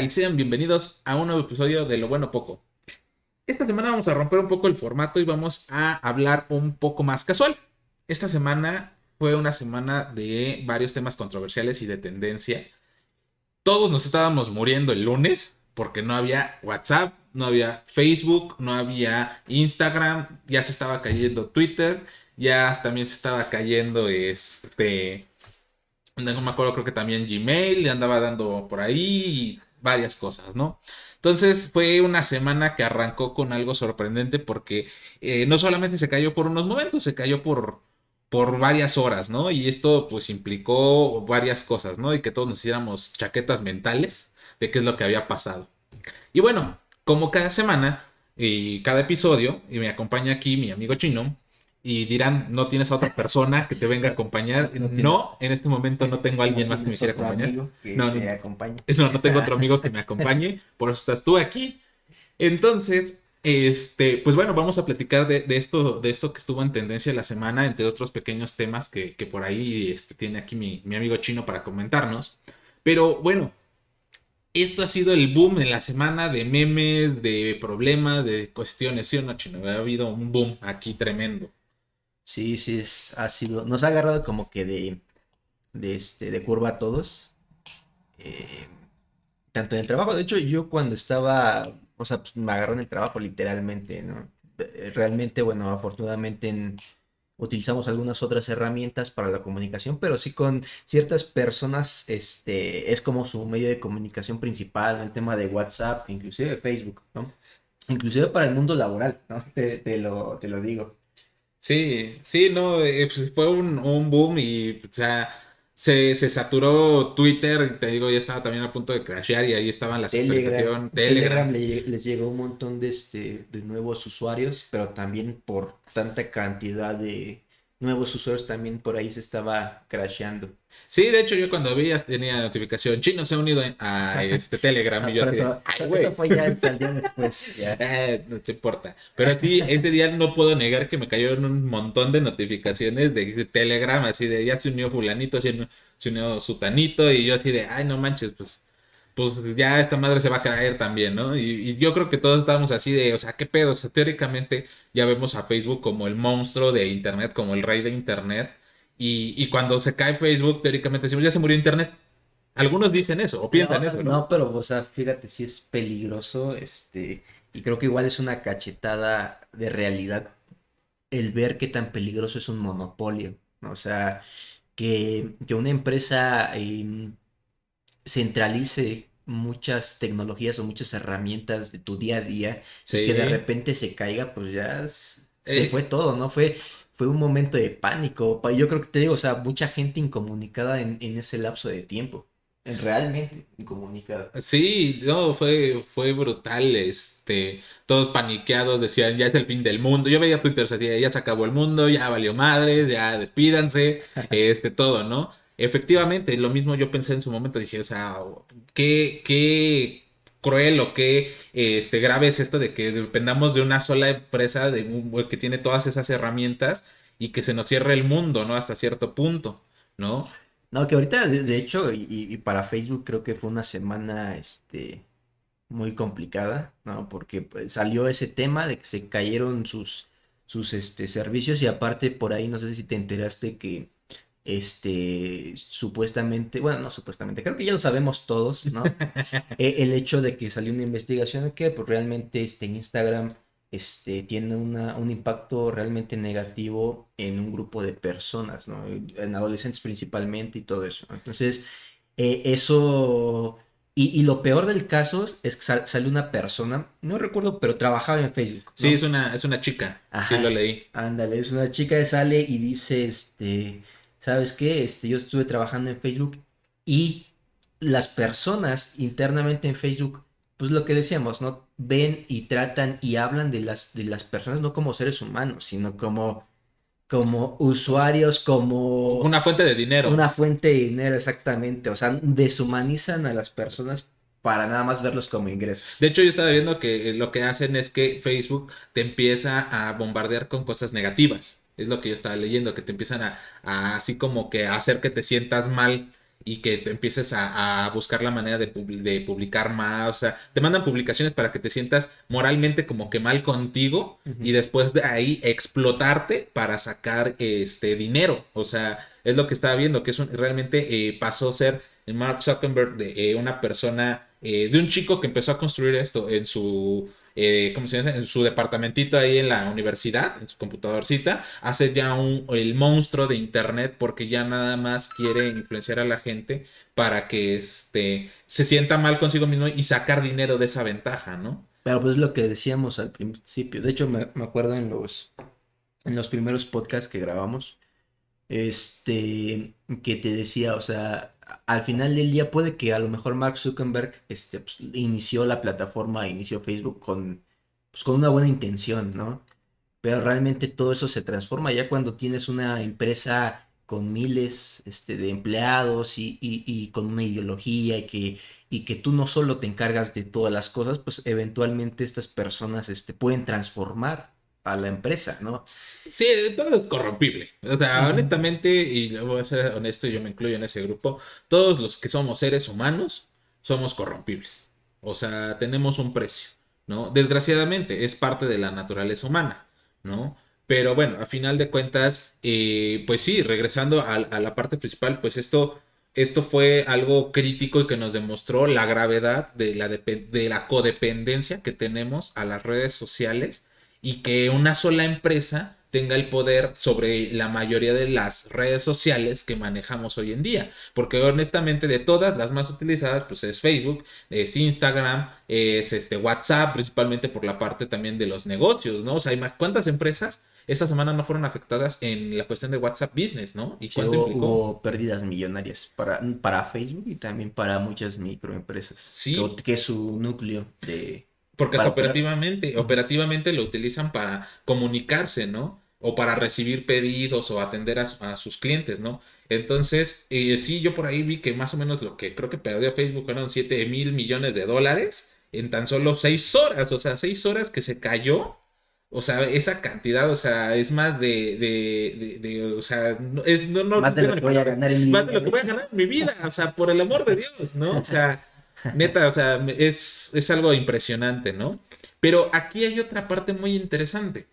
Y sean bienvenidos a un nuevo episodio de Lo Bueno Poco. Esta semana vamos a romper un poco el formato y vamos a hablar un poco más casual. Esta semana fue una semana de varios temas controversiales y de tendencia. Todos nos estábamos muriendo el lunes porque no había WhatsApp, no había Facebook, no había Instagram, ya se estaba cayendo Twitter, ya también se estaba cayendo este no me acuerdo, creo que también Gmail le andaba dando por ahí varias cosas, ¿no? Entonces fue una semana que arrancó con algo sorprendente porque eh, no solamente se cayó por unos momentos, se cayó por, por varias horas, ¿no? Y esto pues implicó varias cosas, ¿no? Y que todos nos hiciéramos chaquetas mentales de qué es lo que había pasado. Y bueno, como cada semana y cada episodio, y me acompaña aquí mi amigo chino, y dirán, no tienes a otra persona que te venga a acompañar. No, en este momento no tengo a alguien más que me quiera acompañar. no, no, acompañe. no, no tengo otro amigo que me acompañe, por eso estás tú aquí. Entonces, este, pues bueno, vamos a platicar de, esto, de esto que estuvo en tendencia la semana, entre otros pequeños temas que, por ahí este, tiene aquí mi, mi amigo chino para comentarnos. Pero bueno, esto ha sido el boom en la semana de memes, de problemas, de cuestiones, ¿sí o no, chino? Ha habido un boom aquí tremendo. Sí, sí, es, ha sido, nos ha agarrado como que de, de, este, de curva a todos. Eh, tanto en el trabajo, de hecho yo cuando estaba, o sea, pues, me agarró en el trabajo literalmente, ¿no? Eh, realmente, bueno, afortunadamente utilizamos algunas otras herramientas para la comunicación, pero sí con ciertas personas, este, es como su medio de comunicación principal, el tema de WhatsApp, inclusive Facebook, ¿no? Inclusive para el mundo laboral, ¿no? te, lo, te lo digo. Sí, sí, no, eh, pues, fue un, un, boom y, o sea, se, se, saturó Twitter, te digo, ya estaba también a punto de crashear y ahí estaban las Telegram, Telegram. les llegó un montón de, este, de nuevos usuarios, pero también por tanta cantidad de, nuevos usuarios también por ahí se estaba crasheando. Sí, de hecho yo cuando vi tenía notificación, chino se ha unido a este Telegram y yo así, eso, fue ya el día después. Eh, no te importa. Pero sí, ese día no puedo negar que me cayeron un montón de notificaciones de Telegram, así de ya se unió fulanito, se unió sutanito y yo así de, ay, no manches, pues pues ya esta madre se va a caer también, ¿no? Y, yo creo que todos estábamos así de, o sea, ¿qué pedo? O sea, teóricamente ya vemos a Facebook como el monstruo de Internet, como el rey de Internet. Y, cuando se cae Facebook, teóricamente decimos, ya se murió Internet. Algunos dicen eso, o piensan eso, ¿no? No, pero, o sea, fíjate, si es peligroso, este, y creo que igual es una cachetada de realidad el ver qué tan peligroso es un monopolio, ¿no? O sea, que, que una empresa em, centralice muchas tecnologías o muchas herramientas de tu día a día que de repente se caiga, pues ya se eh. fue todo, ¿no? Fue, fue un momento de pánico. Yo creo que te digo, o sea, mucha gente incomunicada en, ese lapso de tiempo. Realmente incomunicada. Sí, no, fue, fue brutal, este, todos paniqueados, decían, ya es el fin del mundo. Yo veía Twitter, decía, ya se acabó el mundo, ya valió madres, ya despídanse, este, todo, ¿no? Efectivamente, lo mismo yo pensé en su momento, dije, o sea, qué, qué cruel o qué este, grave es esto de que dependamos de una sola empresa de, que tiene todas esas herramientas y que se nos cierre el mundo, ¿no? Hasta cierto punto, ¿no? No, que ahorita, de, hecho, y, para Facebook creo que fue una semana, este, muy complicada, ¿no? Porque pues, salió ese tema de que se cayeron sus, sus, este, servicios y aparte por ahí, no sé si te enteraste que este, supuestamente, bueno, no supuestamente, creo que ya lo sabemos todos, ¿no? E, el hecho de que salió una investigación que pues realmente este Instagram este, tiene una, un impacto realmente negativo en un grupo de personas, ¿no? En adolescentes principalmente y todo eso. Entonces, eh, eso... Y, lo peor del caso es que sale una persona, no recuerdo, pero trabajaba en Facebook. Sí, es una, es una chica, sí lo leí. Ándale, es una chica que sale y dice, este, ¿sabes qué? Este, yo estuve trabajando en Facebook y las personas internamente en Facebook, pues lo que decíamos, ¿no? Ven y tratan y hablan de las, de las personas no como seres humanos, sino como, como usuarios, como... Una fuente de dinero. Una fuente de dinero, exactamente. O sea, deshumanizan a las personas para nada más verlos como ingresos. De hecho, yo estaba viendo que lo que hacen es que Facebook te empieza a bombardear con cosas negativas. Es lo que yo estaba leyendo, que te empiezan a, así como que a hacer que te sientas mal y que te empieces a, buscar la manera de, de, publicar más, o sea, te mandan publicaciones para que te sientas moralmente como que mal contigo y después de ahí explotarte para sacar este dinero, o sea, es lo que estaba viendo, que es realmente eh, pasó a ser Mark Zuckerberg de eh, una persona, eh, de un chico que empezó a construir esto en su eh, ¿cómo se llama? En su departamentito ahí en la universidad, en su computadorcita, hace ya un, el monstruo de internet porque ya nada más quiere influenciar a la gente para que este, se sienta mal consigo mismo y sacar dinero de esa ventaja, ¿no? Pero pues es lo que decíamos al principio. De hecho, me, me acuerdo en los, en los primeros podcasts que grabamos, este, que te decía, o sea, al final del día puede que a lo mejor Mark Zuckerberg este, pues, inició la plataforma, inició Facebook con, pues, con una buena intención, ¿no? Pero realmente todo eso se transforma ya cuando tienes una empresa con miles este, de empleados y, con una ideología y que, y que tú no solo te encargas de todas las cosas, pues eventualmente estas personas este, pueden transformar a la empresa, ¿no? Sí, todo es corrompible. O sea, honestamente, y voy a ser honesto, yo me incluyo en ese grupo, todos los que somos seres humanos somos corrompibles. O sea, tenemos un precio, ¿no? Desgraciadamente, es parte de la naturaleza humana, ¿no? Pero bueno, a final de cuentas, eh, pues sí, regresando a, la parte principal, pues esto, esto fue algo crítico y que nos demostró la gravedad de la, de la codependencia que tenemos a las redes sociales y que una sola empresa tenga el poder sobre la mayoría de las redes sociales que manejamos hoy en día. Porque honestamente de todas las más utilizadas pues es Facebook, es Instagram, es este WhatsApp, principalmente por la parte también de los negocios, ¿no? O sea, ¿cuántas empresas esta semana no fueron afectadas en la cuestión de WhatsApp Business, ¿no? ¿Y cuánto hubo, pérdidas millonarias para, para Facebook y también para muchas microempresas. Sí. que es su núcleo de porque operativamente, operativamente lo utilizan para comunicarse, ¿no? O para recibir pedidos o atender a, sus clientes, ¿no? Entonces, eh, sí, yo por ahí vi que más o menos lo que creo que perdió Facebook fueron 7 mil millones de dólares en tan solo 6 horas, o sea, 6 horas que se cayó. O sea, esa cantidad, o sea, es más de, de, de, o sea, es, no, no, más de lo que voy a ganar en mi vida. Más de lo que voy a ganar en mi vida, o sea, por el amor de Dios, ¿no? O sea, Neta, o sea, es, algo impresionante, ¿no? Pero aquí hay otra parte muy interesante.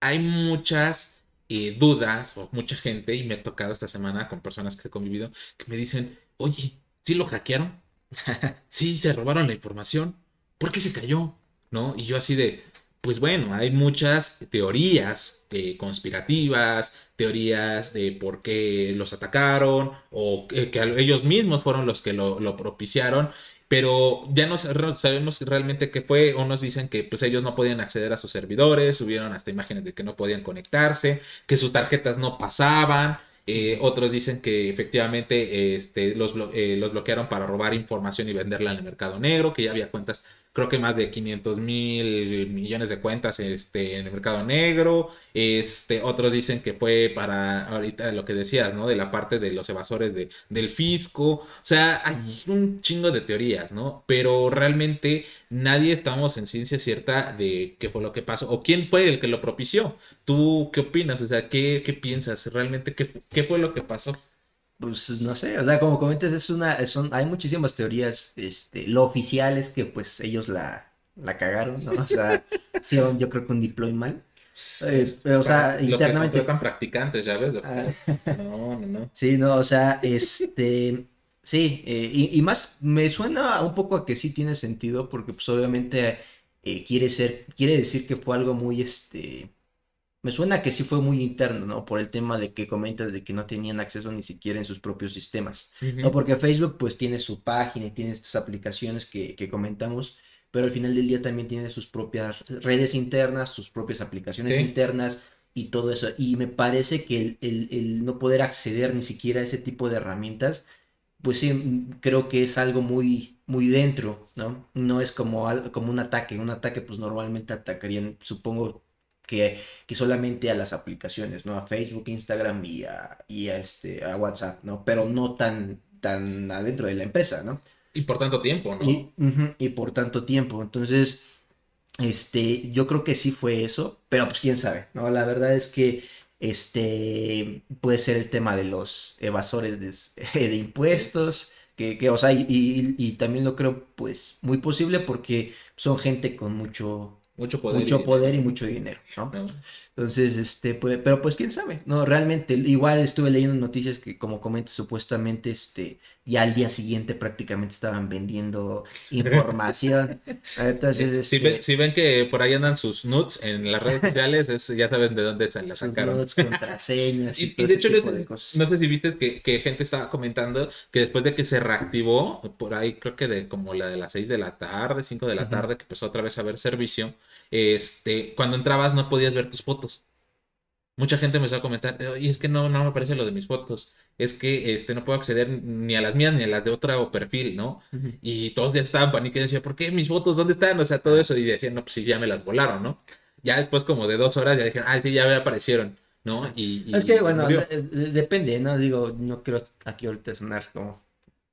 Hay muchas eh, dudas o mucha gente, y me ha tocado esta semana con personas que he convivido, que me dicen, oye, ¿sí lo hackearon? ¿Sí se robaron la información? ¿Por qué se cayó? ¿No? Y yo así de, pues bueno, hay muchas teorías eh, conspirativas, teorías de por qué los atacaron o que, ellos mismos fueron los que lo, propiciaron, pero ya no sabemos realmente qué fue. Unos dicen que pues ellos no podían acceder a sus servidores, subieron hasta imágenes de que no podían conectarse, que sus tarjetas no pasaban. Eh, otros dicen que efectivamente este, eh, los bloquearon para robar información y venderla en el mercado negro, que ya había cuentas creo que más de 500 mil millones de cuentas este, en el mercado negro. Este, otros dicen que fue para ahorita lo que decías, ¿no? De la parte de los evasores de, del fisco. O sea, hay un chingo de teorías, ¿no? Pero realmente nadie estamos en ciencia cierta de qué fue lo que pasó o quién fue el que lo propició. ¿Tú qué opinas? O sea, ¿qué, qué piensas? ¿Realmente qué, qué fue lo que pasó? Pues no sé, o sea, como comentas, es una, son, hay muchísimas teorías, este, lo oficial es que pues ellos la, la cagaron, ¿no? O sea, sí, yo creo que un deploy mal. o sea, internamente. Que practicantes, ya ves. Ah. No, no, no. Sí, no, o sea, este, sí, eh, y, y, más me suena un poco a que sí tiene sentido, porque pues obviamente eh, quiere ser, quiere decir que fue algo muy, este, me suena que sí fue muy interno, ¿no? Por el tema de que comentas de que no tenían acceso ni siquiera en sus propios sistemas. No, porque Facebook pues tiene su página y tiene estas aplicaciones que, comentamos, pero al final del día también tiene sus propias redes internas, sus propias aplicaciones internas y todo eso. Y me parece que el, no poder acceder ni siquiera a ese tipo de herramientas, pues sí, creo que es algo muy, muy dentro, ¿no? No es como, como un ataque. Un ataque pues normalmente atacarían, supongo, que, solamente a las aplicaciones, ¿no? A Facebook, Instagram y a, y a, este, a WhatsApp, ¿no? Pero no tan, tan adentro de la empresa, ¿no? Y por tanto tiempo, ¿no? Y, y por tanto tiempo. Entonces, este, yo creo que sí fue eso, pero pues quién sabe, ¿no? La verdad es que este, puede ser el tema de los evasores de, de impuestos, que, que, o sea, y, y, también lo creo, pues, muy posible porque son gente con mucho, mucho poder, mucho y, poder y mucho dinero, ¿no? Entonces, este, pues, pero pues quién sabe, ¿no? Realmente, igual estuve leyendo noticias que, como comentas, supuestamente, este, ya al día siguiente prácticamente estaban vendiendo información. Entonces, si, ven, este si, ven, que por ahí andan sus nudes en las redes sociales, ya saben de dónde se las sacaron. Nudes, contraseñas. y, y, de hecho, no sé si viste que, que, gente estaba comentando que después de que se reactivó, por ahí creo que de como la de las 6 de la tarde, 5 de la tarde, que empezó otra vez a haber servicio, este, cuando entrabas no podías ver tus fotos mucha gente me empezó a comentar, y es que no, no me aparece lo de mis fotos, es que este, no puedo acceder ni a las mías ni a las de otro perfil, ¿no? Y todos ya estaban y decía, ¿por qué mis fotos? ¿Dónde están? O sea, todo eso, y decían, no, pues sí, ya me las volaron, ¿no? Ya después como de dos horas ya dijeron, ah, sí, ya me aparecieron, ¿no? Y, es que, bueno, depende, ¿no? Digo, no quiero aquí ahorita sonar como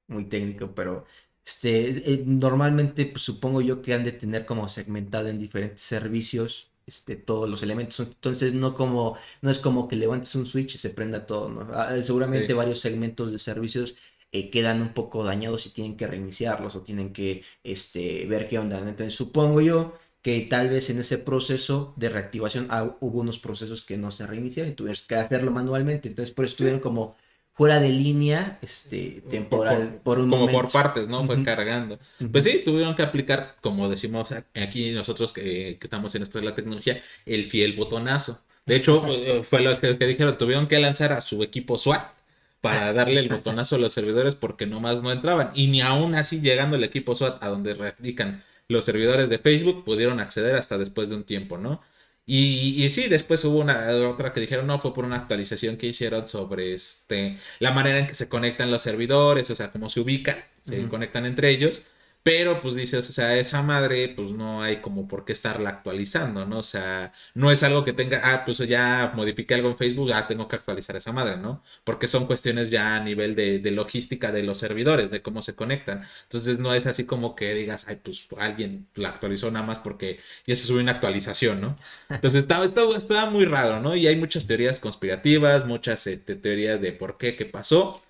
muy técnico, pero... Este, eh, normalmente pues, supongo yo que han de tener como segmentado en diferentes servicios este, todos los elementos. Entonces, no, como, no es como que levantes un switch y se prenda todo. ¿no? Ah, seguramente varios segmentos de servicios eh, quedan un poco dañados y tienen que reiniciarlos o tienen que este, ver qué onda. Entonces, supongo yo que tal vez en ese proceso de reactivación ah, hubo unos procesos que no se reiniciaron y tuvieron que hacerlo manualmente. Entonces, por eso estuvieron como fuera de línea este, temporal por, un como por partes, ¿no? Fue cargando. Pues sí, tuvieron que aplicar, como decimos aquí nosotros que, estamos en esto de la tecnología, el fiel botonazo. De hecho, eh, fue lo que, dijeron, tuvieron que lanzar a su equipo SWAT para darle el botonazo a los servidores porque nomás no entraban. Y ni aún así, llegando el equipo SWAT a donde radican los servidores de Facebook, pudieron acceder hasta después de un tiempo, ¿no? Y, sí, después hubo una otra que dijeron, no, fue por una actualización que hicieron sobre este, la manera en que se conectan los servidores, o sea, cómo se ubican, se conectan entre ellos. Pero pues dices, o sea, esa madre pues no hay como por qué estarla actualizando, ¿no? O sea, no es algo que tenga, ah, pues ya modifiqué algo en Facebook, ah, tengo que actualizar esa madre, ¿no? Porque son cuestiones ya a nivel de, logística de los servidores, de cómo se conectan. Entonces no es así como que digas, ay, pues alguien la actualizó nada más porque ya se subió una actualización, ¿no? Entonces está, está, muy raro, ¿no? Y hay muchas teorías conspirativas, muchas este, teorías de por qué, qué pasó.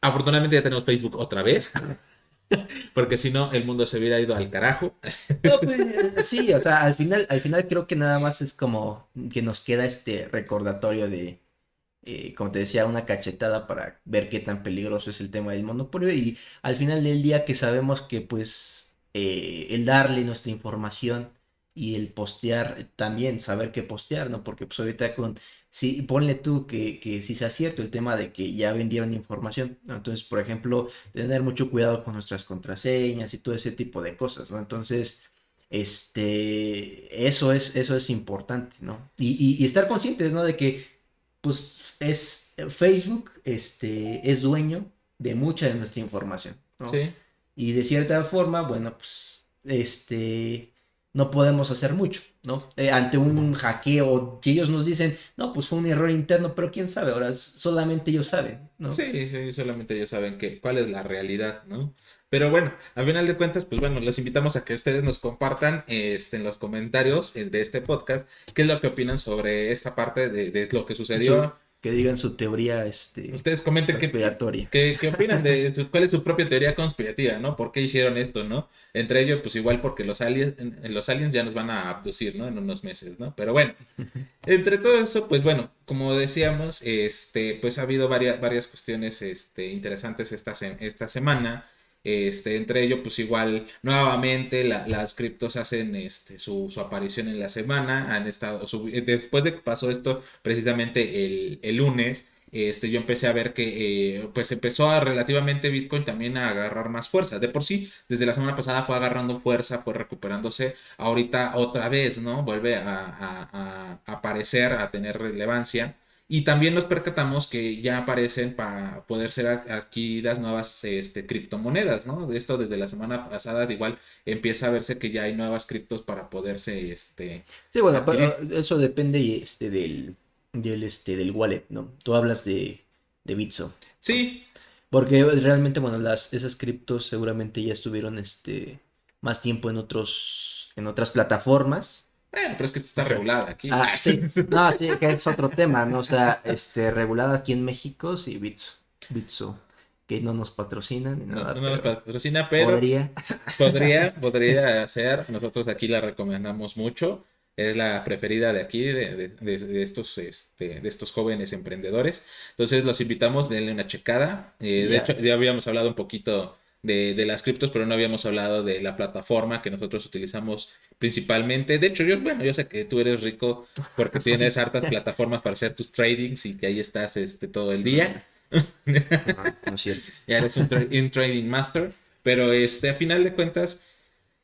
Afortunadamente ya tenemos Facebook otra vez. Porque si no, el mundo se hubiera ido al carajo. Pues, sí, o sea, al final, al final creo que nada más es como que nos queda este recordatorio de, eh, como te decía, una cachetada para ver qué tan peligroso es el tema del monopolio. Y al final del día que sabemos que pues eh, el darle nuestra información y el postear también, saber qué postear, ¿no? Porque pues ahorita con sí, ponle tú que, que sí sea cierto el tema de que ya vendieron información. Entonces, por ejemplo, tener mucho cuidado con nuestras contraseñas y todo ese tipo de cosas, ¿no? Entonces, este, eso es, eso es importante, ¿no? Y, y, estar conscientes, ¿no? De que, pues, es Facebook, este, es dueño de mucha de nuestra información, ¿no? Sí. Y de cierta forma, bueno, pues, este, no podemos hacer mucho, ¿no? Eh, ante un hackeo, si ellos nos dicen, no, pues fue un error interno, pero quién sabe, ahora solamente ellos saben, ¿no? Sí, sí solamente ellos saben que, cuál es la realidad, ¿no? Pero bueno, al final de cuentas, pues bueno, les invitamos a que ustedes nos compartan este, en los comentarios de este podcast qué es lo que opinan sobre esta parte de, de lo que sucedió que digan su teoría este, Ustedes comenten conspiratoria. Qué, qué, opinan de cuál es su propia teoría conspirativa, ¿no? ¿Por qué hicieron esto, no? Entre ellos, pues igual porque los aliens, los aliens ya nos van a abducir, ¿no? En unos meses, ¿no? Pero bueno, entre todo eso, pues bueno, como decíamos, este, pues ha habido varias, varias cuestiones este, interesantes esta, esta semana. Este, entre ellos, pues igual, nuevamente las criptos hacen este, su, aparición en la semana. Han estado, después de que pasó esto, precisamente el, lunes, este, yo empecé a ver que eh, pues empezó a relativamente Bitcoin también a agarrar más fuerza. De por sí, desde la semana pasada fue agarrando fuerza, fue recuperándose. Ahorita otra vez, ¿no? Vuelve a aparecer, a tener relevancia. Y también nos percatamos que ya aparecen para poder ser adquiridas nuevas este, criptomonedas, ¿no? Esto desde la semana pasada igual empieza a verse que ya hay nuevas criptos para poderse, este... Sí, bueno, eso depende este, del, del, este, del wallet, ¿no? Tú hablas de, de Bitso. Sí. Porque realmente, bueno, las, esas criptos seguramente ya estuvieron este, más tiempo en, otros, en otras plataformas Bueno, pero es que está regulada aquí. Ah, sí. No, sí, que es otro tema, ¿no? O sea, este, regulada aquí en México, sí, Bitso. Bitso. Que no nos patrocina ni No, nada. no nos patrocina, pero Podría. podría, podría ser. Nosotros aquí la recomendamos mucho. Es la preferida de aquí, de, de- de- de estos, este, de estos jóvenes emprendedores. Entonces los invitamos, denle una checada. Eh, Sí, de ya. hecho, ya habíamos hablado un poquito de, de las criptos, pero no habíamos hablado de la plataforma que nosotros utilizamos principalmente. De hecho, yo, bueno, yo sé que tú eres rico porque tienes hartas plataformas para hacer tus tradings y que ahí estás este, todo el día. No, no es cierto. ya eres un, tra- un trading master, pero este, a final de cuentas,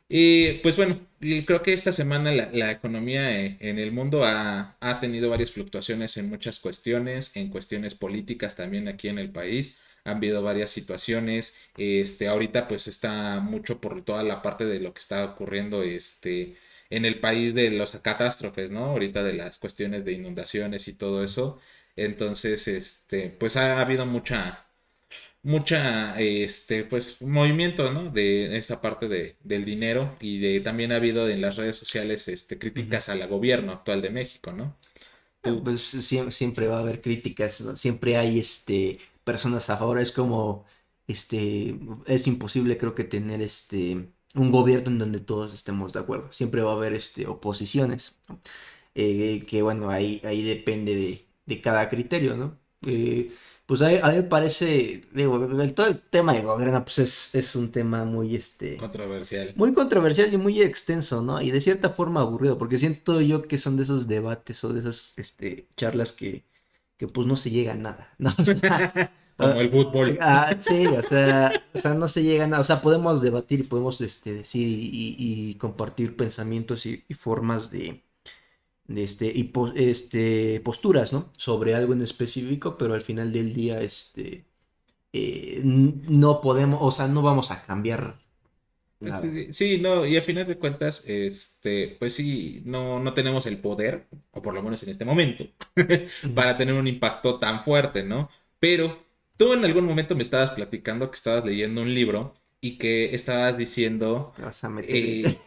eh, pues bueno, creo que esta semana la, la economía en el mundo ha, ha tenido varias fluctuaciones en muchas cuestiones, en cuestiones políticas también aquí en el país. Han habido varias situaciones. Este, ahorita pues está mucho por toda la parte de lo que está ocurriendo este, en el país de las catástrofes, ¿no? Ahorita de las cuestiones de inundaciones y todo eso. Entonces, este, pues ha habido mucha, mucha, este, pues, movimiento, ¿no? De esa parte de, del dinero y de también ha habido en las redes sociales, este, críticas al gobierno actual de México, ¿no? Tú- Pues siempre, siempre va a haber críticas, ¿no? Siempre hay este personas a favor. Es como este es imposible creo que tener este un gobierno en donde todos estemos de acuerdo. Siempre va a haber este oposiciones, ¿no? Eh, que bueno, ahí, ahí depende de, de cada criterio, ¿no? Eh, pues a, a mí me parece, digo, el- todo el tema de gobierno pues es, es un tema muy este Controversial. muy controversial y muy extenso, ¿no? Y de cierta forma aburrido, porque siento yo que son de esos debates o de esas este, charlas que, que pues no se llega a nada, ¿no? O sea, Como el fútbol. ah, sí, o sea, o sea, no se llega a nada, o sea, podemos debatir y podemos este, decir y, y- y compartir pensamientos y, y formas de, de este, y po- este, posturas, ¿no? Sobre algo en específico, pero al final del día, este, eh, no podemos, o sea, no vamos a cambiar nada. Sí, sí, no, y a final de cuentas, este, pues sí, no, no tenemos el poder, o por lo menos en este momento, para tener un impacto tan fuerte, ¿no? Pero tú en algún momento me estabas platicando que estabas leyendo un libro y que estabas diciendo, vas a meter eh,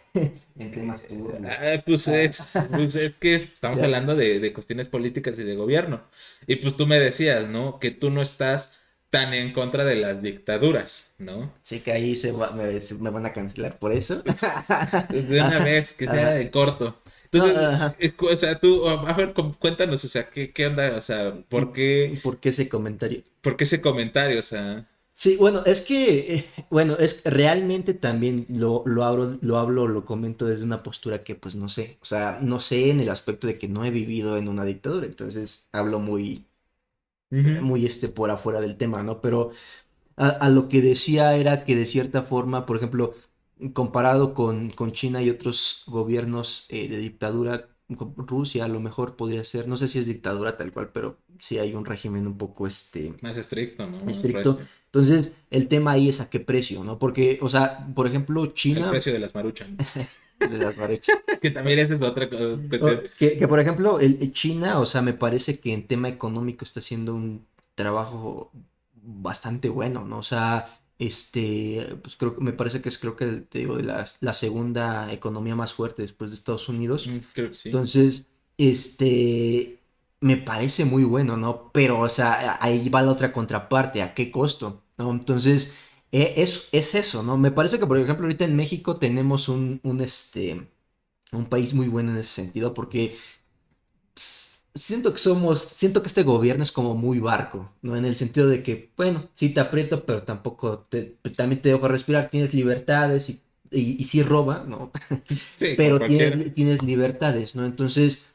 en temas turbios. ah, pues, es, pues es que estamos hablando de, de cuestiones políticas y de gobierno. Y pues tú me decías, ¿no? Que tú no estás tan en contra de las dictaduras, ¿no? Sí que ahí se, va- me, se- me van a cancelar por eso. De una vez, que sea de corto. Entonces, ajá. eh, o sea, tú, a ver, cuéntanos, o sea, ¿qué, qué onda? O sea, ¿por qué, ¿Por qué ese comentario? por qué ese comentario? O sea, Sí, bueno, es que, eh, bueno, es realmente también lo, lo hablo, lo hablo, lo comento desde una postura que pues no sé, o sea, no sé en el aspecto de que no he vivido en una dictadura, entonces hablo muy, muy este por afuera del tema, ¿no? Pero a, a lo que decía era que de cierta forma, por ejemplo, comparado con, con China y otros gobiernos eh, de dictadura, Rusia a lo mejor podría ser, no sé si es dictadura tal cual, pero sí hay un régimen un poco este más estricto, ¿no? estricto. Entonces, el tema ahí es a qué precio, ¿no? Porque, o sea, por ejemplo, El China... precio de las maruchan. de las barechas. que también esa es otra cuestión. Que, que, por ejemplo, el, China, o sea, me parece que en tema económico está haciendo un trabajo bastante bueno, ¿no? O sea, este, pues creo que me parece que es, creo que, te digo, de la, la segunda economía más fuerte después de Estados Unidos. Mm, Creo que sí. Entonces, este, me parece muy bueno, ¿no? Pero, o sea, ahí va la otra contraparte, ¿a qué costo? ¿No? Entonces, es, es eso, ¿no? Me parece que, por ejemplo, ahorita en México tenemos un, un, este, un país muy bueno en ese sentido porque siento que somos, siento que este gobierno es como muy barco, ¿no? En el sentido de que, bueno, sí te aprieto, pero tampoco te, también te dejo respirar, tienes libertades y, y, y sí roba, ¿no? Sí, pero tienes, tienes libertades, ¿no? Entonces,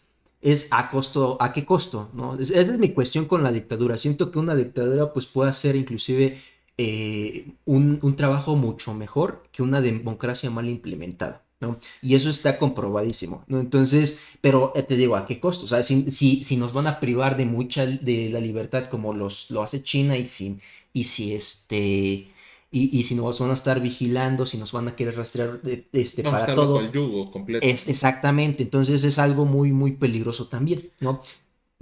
es a costo, ¿a qué costo? ¿no? Es- esa es mi cuestión con la dictadura. Siento que una dictadura pues puede hacer inclusive eh, un, un trabajo mucho mejor que una democracia mal implementada, ¿no? Y eso está comprobadísimo, ¿no? Entonces, pero eh, te digo, ¿a qué costo? O sea, si, si, si nos van a privar de mucha de la libertad como los, lo hace China y si, y si este... Y, y si nos van a estar vigilando, si nos van a querer rastrear de- este, a para todo. el yugo completo. Es exactamente, entonces es algo muy, muy peligroso también, ¿no?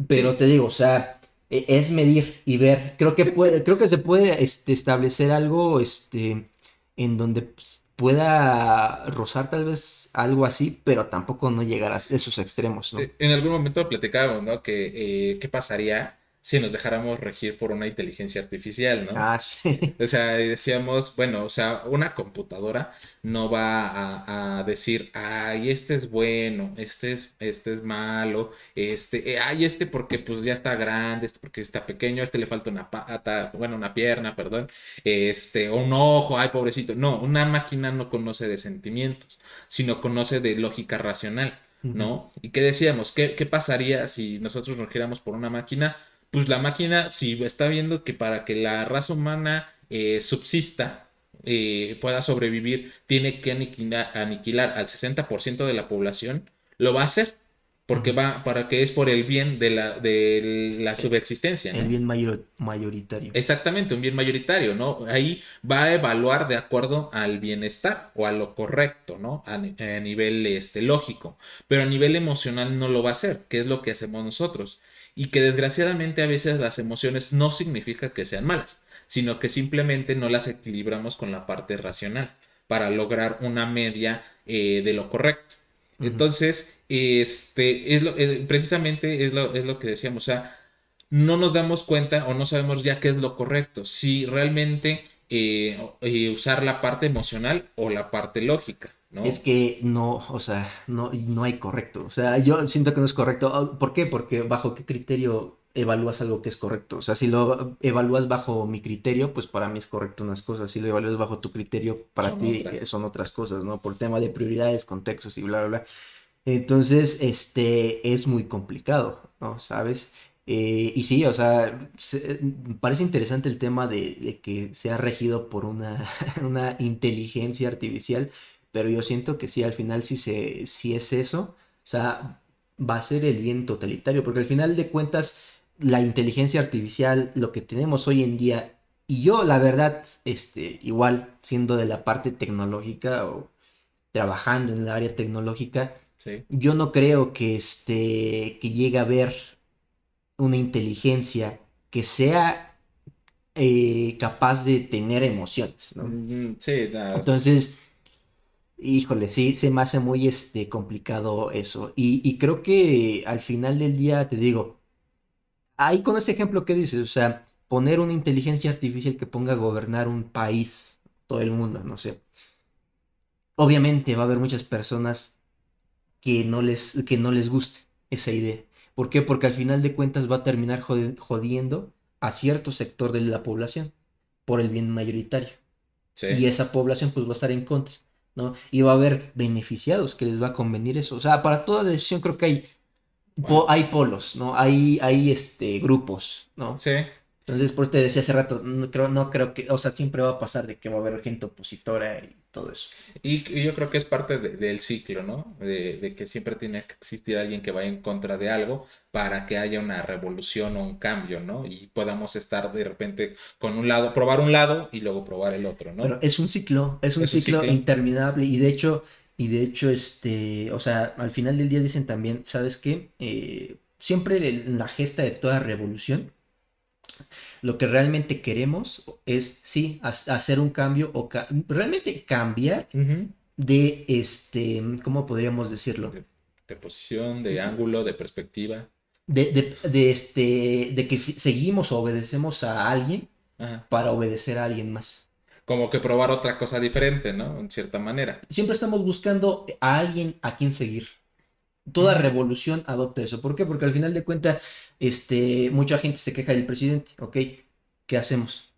Pero Sí. te digo, o sea, es medir y ver. Creo que puede, creo que se puede este, establecer algo, este, en donde pues, pueda rozar tal vez algo así, pero tampoco no llegar a esos extremos. Eh, en algún momento platicábamos, ¿no? Que eh, qué pasaría si nos dejáramos regir por una inteligencia artificial, ¿no? Ah, sí. O sea, decíamos, bueno, o sea, una computadora no va a, decir, ay, este es bueno, este es, este es malo, este, eh, ay, este porque pues ya está grande, este porque está pequeño, este le falta una pata, bueno, una pierna, perdón, este, o un ojo, ay, pobrecito. No, una máquina no conoce de sentimientos, sino conoce de lógica racional. ¿No? ¿Y qué decíamos? ¿Qué, ¿Qué pasaría si nosotros nos giramos por una máquina? Pues la máquina, si está viendo que para que la raza humana eh, subsista, eh, pueda sobrevivir, tiene que aniquilar, al 60% de la población, lo va a hacer. Porque va, para que es por el bien de la, de la subsistencia. El bien mayoritario. Exactamente, un bien mayoritario, ¿no? Ahí va a evaluar de acuerdo al bienestar o a lo correcto, ¿no? A, a nivel este, lógico. Pero a nivel emocional no lo va a hacer, que es lo que hacemos nosotros y que desgraciadamente a veces las emociones no significa que sean malas, sino que simplemente no las equilibramos con la parte racional para lograr una media eh, de lo correcto. Entonces, este, es lo, eh, precisamente es lo, es lo que decíamos, o sea, no nos damos cuenta o no sabemos ya qué es lo correcto, si realmente eh, usar la parte emocional o la parte lógica. Es que no, o sea, no, no hay correcto. O sea, yo siento que no es correcto. Ah, ¿Por qué? Porque bajo qué criterio evalúas algo que es correcto. O sea, si lo evalúas bajo mi criterio, pues para mí es correcto unas cosas. Si lo evalúas bajo tu criterio, para ti son otras cosas, ¿no? Por tema de prioridades, contextos y bla, bla, bla. Entonces, este, es muy complicado, ¿no? ¿Sabes? Eh, y sí, o sea, parece interesante el tema de, de que sea regido por una, una inteligencia artificial pero yo siento que sí, al final sí, se, si es eso, o sea, va a ser el bien totalitario, porque al final de cuentas, la inteligencia artificial, lo que tenemos hoy en día, y yo la verdad, este, igual siendo de la parte tecnológica o trabajando en el área tecnológica, yo no creo que, este, que llegue a haber una inteligencia que sea eh, capaz de tener emociones, ¿no? Sí, Entonces, Híjole, sí, se me hace muy este, complicado eso. Y, creo que al final del día, te digo, ahí con ese ejemplo que dices, o sea, poner una inteligencia artificial que ponga a gobernar un país, todo el mundo, no sé. Obviamente va a haber muchas personas que no les, que no les guste esa idea. ¿Por qué? Porque al final de cuentas va a terminar jodiendo a cierto sector de la población por el bien mayoritario. Y esa población pues va a estar en contra. ¿No? Y va a haber beneficiados que les va a convenir eso. O sea, para toda decisión creo que hay, hay polos, ¿no? Hay, hay este, grupos, ¿no? Sí. Entonces, por eso te decía hace rato, no creo, no creo que, o sea, siempre va a pasar de que va a haber gente opositora y todo eso. Y, yo creo que es parte del ciclo, ¿no? De, que siempre tiene que existir alguien que vaya en contra de algo para que haya una revolución o un cambio, ¿no? Y podamos estar de repente con un lado, probar un lado y luego probar el otro, ¿no? Pero es un ciclo, es un, ciclo, interminable y de hecho, y de hecho, este, o sea, al final del día dicen también, ¿sabes qué? Eh, siempre la gesta de toda revolución lo que realmente queremos es, sí, hacer un cambio o realmente cambiar de, este, ¿cómo podríamos decirlo? De, posición, de ángulo, de perspectiva. De, este, de que seguimos o obedecemos a alguien para obedecer a alguien más. Como que probar otra cosa diferente, ¿no? En cierta manera. Siempre estamos buscando a alguien a quien seguir toda revolución adopta eso. ¿Por qué? Porque al final de cuentas, este, mucha gente se queja del presidente. Ok, ¿qué hacemos?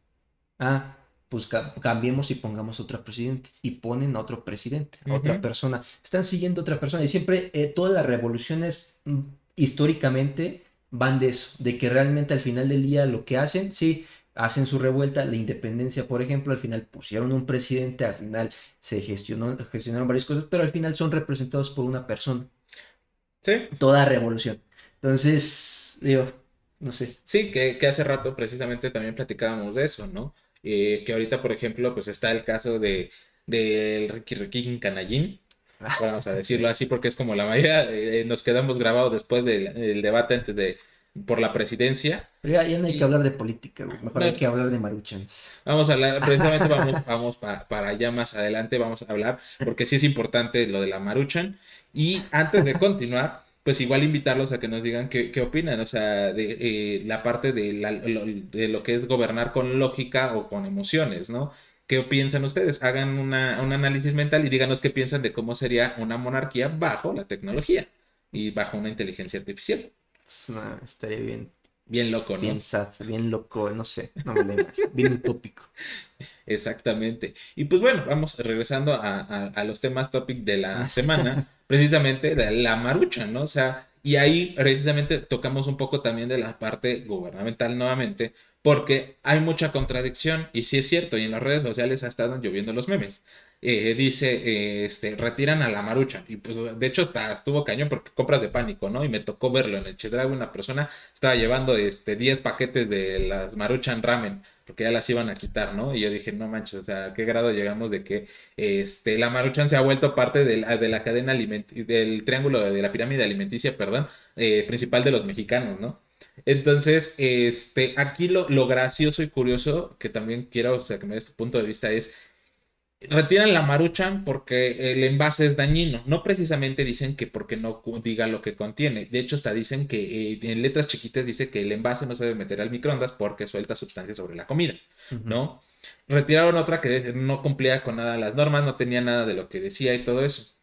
Ah, pues cambiemos y pongamos otro presidente. Y ponen a otro presidente, a otra persona. Están siguiendo a otra persona. Y siempre eh, todas las revoluciones mm, históricamente van de eso, de que realmente al final del día lo que hacen, sí, hacen su revuelta, la independencia, por ejemplo, al final pusieron un presidente, al final se gestionó, gestionaron varias cosas, pero al final son representados por una persona. Sí. Toda revolución. Entonces, digo, no sé. Sí, que, hace rato precisamente también platicábamos de eso, ¿no? Eh, que ahorita, por ejemplo, pues está el caso de del Ricky Ricky Canallín, vamos a decirlo así porque es como la mayoría, eh, nos quedamos grabados después del, debate antes de, por la presidencia, Pero ya, no hay que hablar de política, güey. Mejor hay que hablar de maruchans. Vamos a hablar, precisamente vamos, vamos para allá más adelante, vamos a hablar, porque sí es importante lo de la maruchan. Y antes de continuar, pues igual invitarlos a que nos digan qué, qué opinan, o sea, de eh, la parte de, lo, de lo que es gobernar con lógica o con emociones, ¿no? ¿Qué piensan ustedes? Hagan una, un análisis mental y díganos qué piensan de cómo sería una monarquía bajo la tecnología y bajo una inteligencia artificial. No, estaría bien. Bien loco, ¿no? Bien sad, bien loco, no sé, no me lo bien utópico. Exactamente. Y pues bueno, vamos regresando a, a los temas topic de la semana, precisamente de la marucha, ¿no? O sea, y ahí precisamente tocamos un poco también de la parte gubernamental nuevamente, porque hay mucha contradicción y sí es cierto, y en las redes sociales ha estado lloviendo los memes. Eh, dice, eh, este, retiran a la marucha. Y pues de hecho está, estuvo cañón porque compras de pánico, ¿no? Y me tocó verlo en el Chedrago, una persona estaba llevando este, 10 paquetes de las maruchan ramen, porque ya las iban a quitar, ¿no? Y yo dije, no manches, o sea, ¿a qué grado llegamos de que este, la maruchan se ha vuelto parte de la, de la cadena del triángulo de la pirámide alimenticia, perdón, eh, principal de los mexicanos, ¿no? Entonces, este, aquí lo, lo, gracioso y curioso que también quiero o sea, que me des tu punto de vista es retiran la maruchan porque el envase es dañino. No precisamente dicen que porque no diga lo que contiene. De hecho, hasta dicen que eh, en letras chiquitas dice que el envase no se debe meter al microondas porque suelta sustancias sobre la comida, ¿no? Retiraron otra que no cumplía con nada las normas, no tenía nada de lo que decía y todo eso.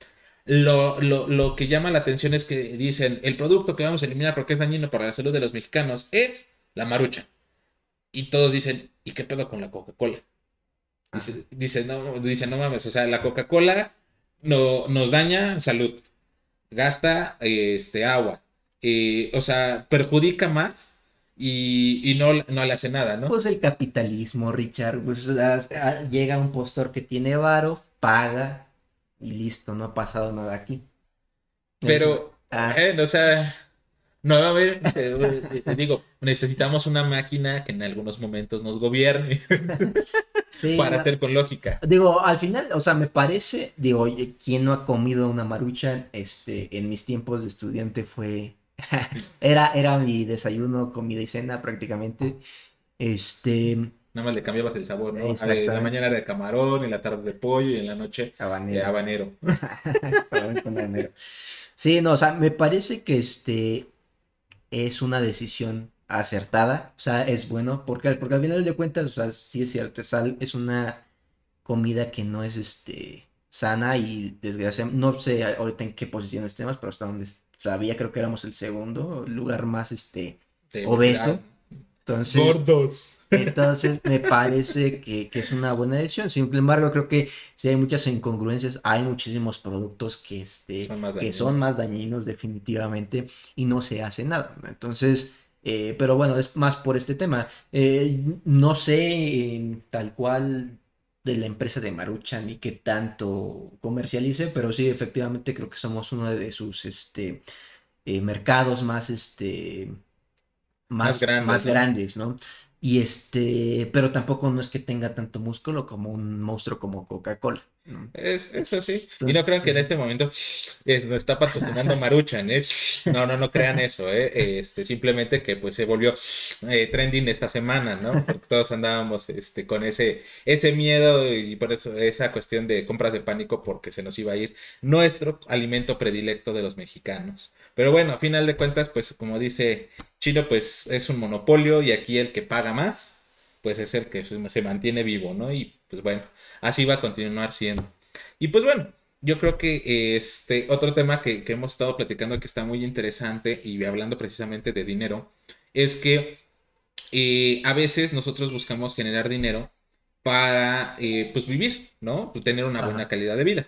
Lo, lo, lo que llama la atención es que dicen, el producto que vamos a eliminar porque es dañino para la salud de los mexicanos es la marucha. Y todos dicen, ¿y qué pedo con la Coca-Cola? Dice, no, dice, no mames, o sea, la Coca-Cola no, nos daña salud, gasta este, agua, eh, o sea, perjudica más y, no, no, le hace nada, ¿no? Pues el capitalismo, Richard, pues llega un postor que tiene varo, paga y listo, no ha pasado nada aquí. Pero, ah. o sea, no, a ver, te, digo, necesitamos una máquina que en algunos momentos nos gobierne para hacer con lógica. Digo, al final, o sea, me parece, digo, oye, ¿quién no ha comido una marucha? Este, en mis tiempos de estudiante fue, era, era mi desayuno, comida y cena prácticamente. Este, Nada más le cambiabas el sabor, ¿no? En la mañana era de camarón, en la tarde de pollo y en la noche de habanero. sí, no, o sea, me parece que este es una decisión acertada, o sea, es bueno, porque, porque al final de cuentas, o sea, sí es cierto, es, es una comida que no es este sana y desgraciadamente, no sé ahorita en qué posición estemos, pero hasta donde sabía creo que éramos el segundo lugar más este obeso. Entonces, Gordos. Entonces me parece que, es una buena decisión. Sin embargo, creo que si hay muchas incongruencias, hay muchísimos productos que, este, son, más que son más dañinos definitivamente y no se hace nada. Entonces, eh, pero bueno, es más por este tema. Eh, no sé tal cual de la empresa de Maruchan y qué tanto comercialice, pero sí, efectivamente creo que somos uno de sus este, eh, mercados más, este, más, más grandes, ¿no? Y este, pero tampoco no es que tenga tanto músculo como un monstruo como Coca-Cola. Es, eso sí. y no crean que en este momento eh, nos está patrocinando Maruchan, ¿eh? No, no, no crean eso, ¿eh? Este, simplemente que pues se volvió eh, trending esta semana, ¿no? Porque todos andábamos este, con ese, ese miedo y por eso esa cuestión de compras de pánico porque se nos iba a ir nuestro alimento predilecto de los mexicanos. Pero bueno, a final de cuentas, pues como dice Chino, pues es un monopolio y aquí el que paga más, pues es el que se mantiene vivo, ¿no? Y pues bueno, así va a continuar siendo. Y pues bueno, yo creo que este otro tema que, hemos estado platicando que está muy interesante y hablando precisamente de dinero, es que eh, a veces nosotros buscamos generar dinero para eh, pues vivir, ¿no? Tener una buena calidad de vida.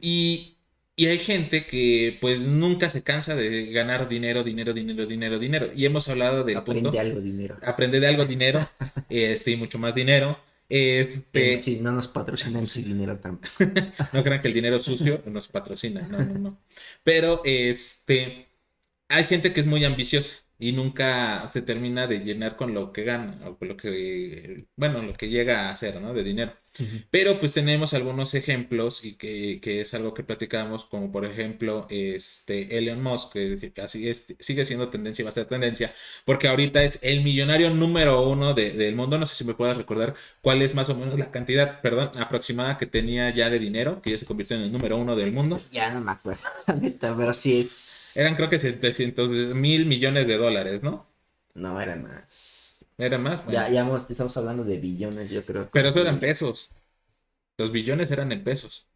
Y y hay gente que pues nunca se cansa de ganar dinero, dinero, dinero, dinero, dinero. Y hemos hablado del Aprende punto. algo dinero. Aprende de algo dinero. este, y mucho más dinero. Este... Sí, no nos patrocinan sin dinero tanto. no crean que el dinero sucio nos patrocina. No, no, no. Pero este hay gente que es muy ambiciosa y nunca se termina de llenar con lo que gana o con lo que, bueno, lo que llega a hacer, ¿no? De dinero. Pero pues tenemos algunos ejemplos y que, que, es algo que platicamos, como por ejemplo este Elon Musk, que así sigue siendo tendencia y va a ser tendencia, porque ahorita es el millonario número uno de, del mundo. No sé si me puedes recordar cuál es más o menos la cantidad, perdón, aproximada que tenía ya de dinero, que ya se convirtió en el número uno del mundo. Ya no me acuerdo, pero sí es... Eran creo que 700 mil millones de dólares, ¿no? No, eran más. ¿Era más? Ya, ya estamos hablando de billones, yo creo. Pero eso eran pesos. Los billones eran en pesos.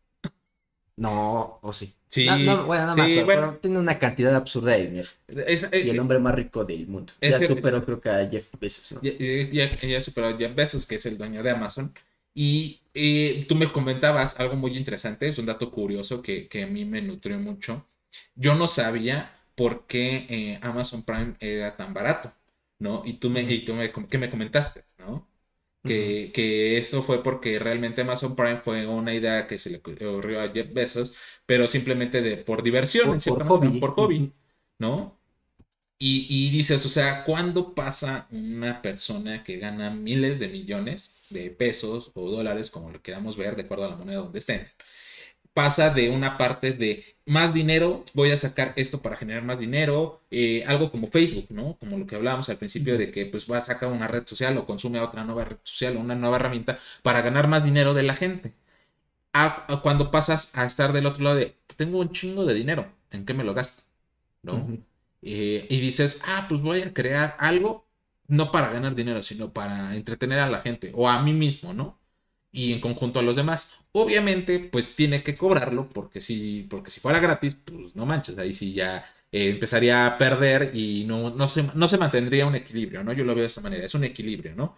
No, o sí. Sí, no, bueno, no me acuerdo, tiene una cantidad absurda de dinero. Es, y el eh, hombre más rico del mundo. Ya superó, creo que a Jeff Bezos. ¿no? Ya, ya, superó a Jeff Bezos, que es el dueño de Amazon. Y eh, tú me comentabas algo muy interesante, es un dato curioso que, que a mí me nutrió mucho. Yo no sabía por qué eh, Amazon Prime era tan barato, ¿no? Y tú me, y tú me, ¿qué me comentaste, ¿no? Que, que, eso fue porque realmente Amazon Prime fue una idea que se le ocurrió a Jeff Bezos, pero simplemente de, por diversión, por, hobby. por hobby, ¿no? Y, y, dices, o sea, ¿cuándo pasa una persona que gana miles de millones de pesos o dólares, como lo queramos ver, de acuerdo a la moneda donde estén? Pasa de una parte de más dinero, voy a sacar esto para generar más dinero, eh, algo como Facebook, ¿no? Como lo que hablábamos al principio de que pues va a sacar una red social o consume otra nueva red social o una nueva herramienta para ganar más dinero de la gente. A, cuando pasas a estar del otro lado de, tengo un chingo de dinero, ¿en qué me lo gasto? ¿No? Eh, y dices, ah, pues voy a crear algo, no para ganar dinero, sino para entretener a la gente o a mí mismo, ¿no? Y en conjunto a los demás. Obviamente, pues tiene que cobrarlo, porque si, porque si fuera gratis, pues no manches, ahí sí ya eh, empezaría a perder y no, no, se, no se mantendría un equilibrio, ¿no? Yo lo veo de esta manera, es un equilibrio, ¿no?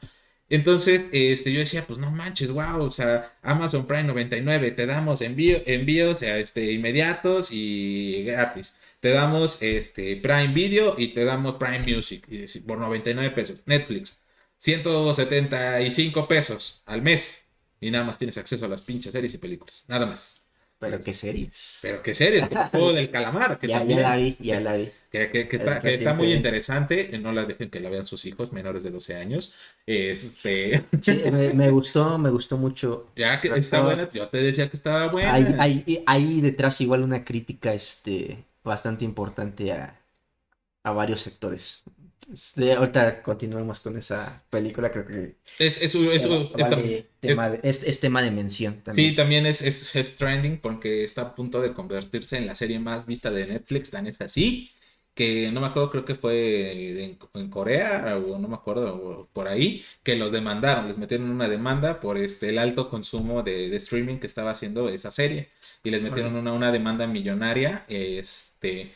Entonces, este, yo decía, pues no manches, wow, o sea, Amazon Prime 99, te damos envío, envíos este, inmediatos y gratis. Te damos este, Prime Video y te damos Prime Music por 99 pesos. Netflix, 175 pesos al mes y nada más tienes acceso a las pinches series y películas. Nada más. Pero qué series. Pero qué series, el juego del calamar. Que ya, ya la vi, ya la vi. Que, está, que está, muy interesante. No la dejen que la vean sus hijos menores de 12 años. Este. Sí, me, gustó, me gustó mucho. Ya que está buena, yo te decía que estaba buena. Hay, hay, hay detrás igual una crítica este, bastante importante a, a varios sectores ahorita continuamos con esa película, creo que es, es, es, tema, de, es, tema de mención también. Sí, también es, es, trending porque está a punto de convertirse en la serie más vista de Netflix, tan es así, que no me acuerdo, creo que fue en, Corea o no me acuerdo, por ahí, que los demandaron, les metieron una demanda por este, el alto consumo de, streaming que estaba haciendo esa serie y les metieron una, una demanda millonaria, este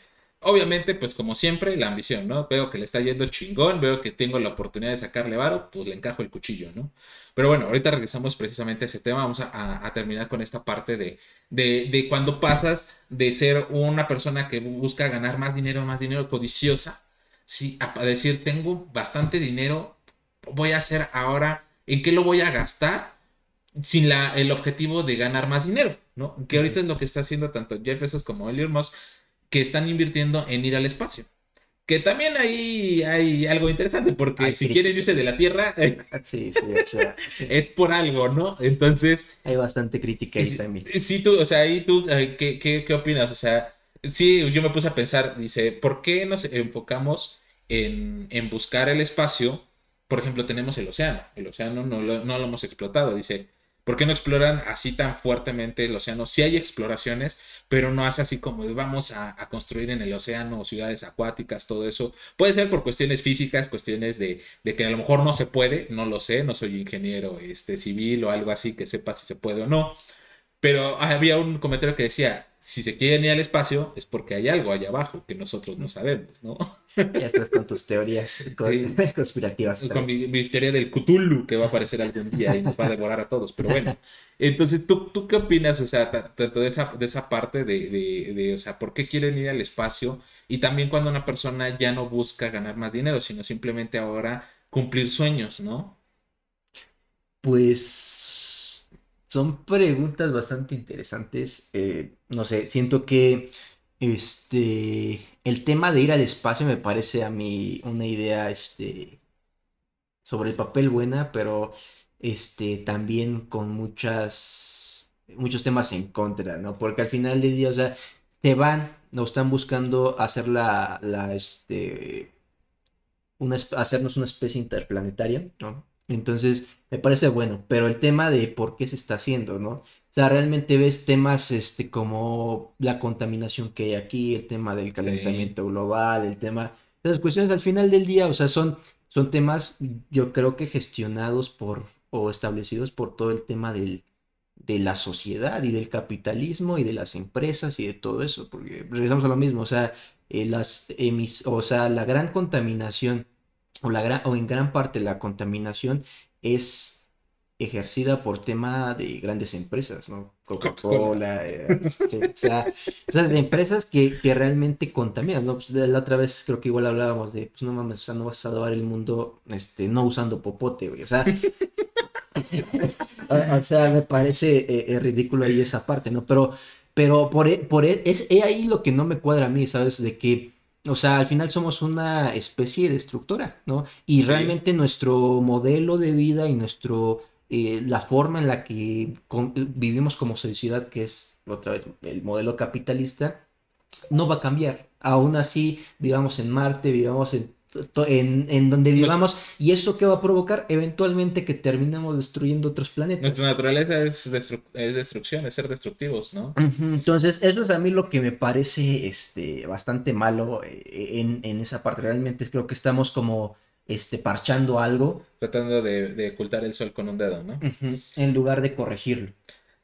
Obviamente, pues como siempre, la ambición, ¿no? Veo que le está yendo chingón, veo que tengo la oportunidad de sacarle varo, pues le encajo el cuchillo, ¿no? Pero bueno, ahorita regresamos precisamente a ese tema, vamos a, terminar con esta parte de, de, cuando pasas de ser una persona que busca ganar más dinero, más dinero, codiciosa, sí, a decir, tengo bastante dinero, voy a hacer ahora, ¿en qué lo voy a gastar? Sin la, el objetivo de ganar más dinero, ¿no? Que ahorita es lo que está haciendo tanto Jeff Bezos como Elon Musk que están invirtiendo en ir al espacio. Que también ahí hay algo interesante, porque si quieren irse de la Tierra, es por algo, ¿no? Entonces... Hay bastante crítica ahí también. Sí, tú, o sea, ahí tú, eh, ¿qué, qué, qué opinas? O sea, sí, yo me puse a pensar, dice, ¿por qué nos enfocamos en, en buscar el espacio? Por ejemplo, tenemos el océano. El océano no lo, no lo hemos explotado. Dice, ¿Por qué no exploran así tan fuertemente el océano? Sí hay exploraciones, pero no hace así como vamos a, construir en el océano ciudades acuáticas, todo eso. Puede ser por cuestiones físicas, cuestiones de, que a lo mejor no se puede, no lo sé, no soy ingeniero este, civil o algo así que sepa si se puede o no. Pero había un comentario que decía, si se quieren ir al espacio es porque hay algo allá abajo que nosotros no sabemos, ¿no? Ya estás con tus teorías conspirativas. Con mi, teoría del Cthulhu que va a aparecer algún día y nos va a devorar a todos, pero bueno. Entonces, ¿tú, tú qué opinas, o sea, tanto de esa, de esa parte de, de, de, o sea, por qué quieren ir al espacio? Y también cuando una persona ya no busca ganar más dinero, sino simplemente ahora cumplir sueños, ¿no? Pues son preguntas bastante interesantes. Eh, no sé, siento que este el tema de ir al espacio me parece a mí una idea este sobre el papel buena, pero este, también con muchas, muchos temas en contra, ¿no? Porque al final del día, o sea, te van, nos están buscando hacer la, la, este, una, hacernos una especie interplanetaria, ¿no? Entonces, me parece bueno, pero el tema de por qué se está haciendo, ¿no? O sea, realmente ves temas este, como la contaminación que hay aquí, el tema del calentamiento global, el tema... Esas cuestiones al final del día, o sea, son, son temas, yo creo que gestionados por, o establecidos por todo el tema del, de la sociedad y del capitalismo y de las empresas y de todo eso, porque regresamos a lo mismo, o sea, eh, las emis, o sea, la gran contaminación o, la gran, o en gran parte la contaminación es ejercida por tema de grandes empresas, ¿no? Coca-Cola, eh, este, o sea, esas empresas que, que, realmente contaminan, ¿no? Pues la otra vez creo que igual hablábamos de, pues no mames, o sea, no vas a salvar el mundo este, no usando popote, güey, o sea, o, sea, me parece eh, eh, ridículo ahí esa parte, ¿no? Pero, pero por, por es ahí lo que no me cuadra a mí, ¿sabes? De que o sea, al final somos una especie destructora, ¿no? Y realmente nuestro modelo de vida y nuestro eh, la forma en la que vivimos como sociedad, que es otra vez el modelo capitalista, no va a cambiar. Aún así, vivamos en Marte, vivamos en en, en, donde vivamos y eso que va a provocar eventualmente que terminemos destruyendo otros planetas. Nuestra naturaleza es, es destrucción, es ser destructivos, ¿no? Entonces, eso es a mí lo que me parece este, bastante malo eh, en, en esa parte. Realmente creo que estamos como este, parchando algo. Tratando de, de ocultar el sol con un dedo, ¿no? En lugar de corregirlo.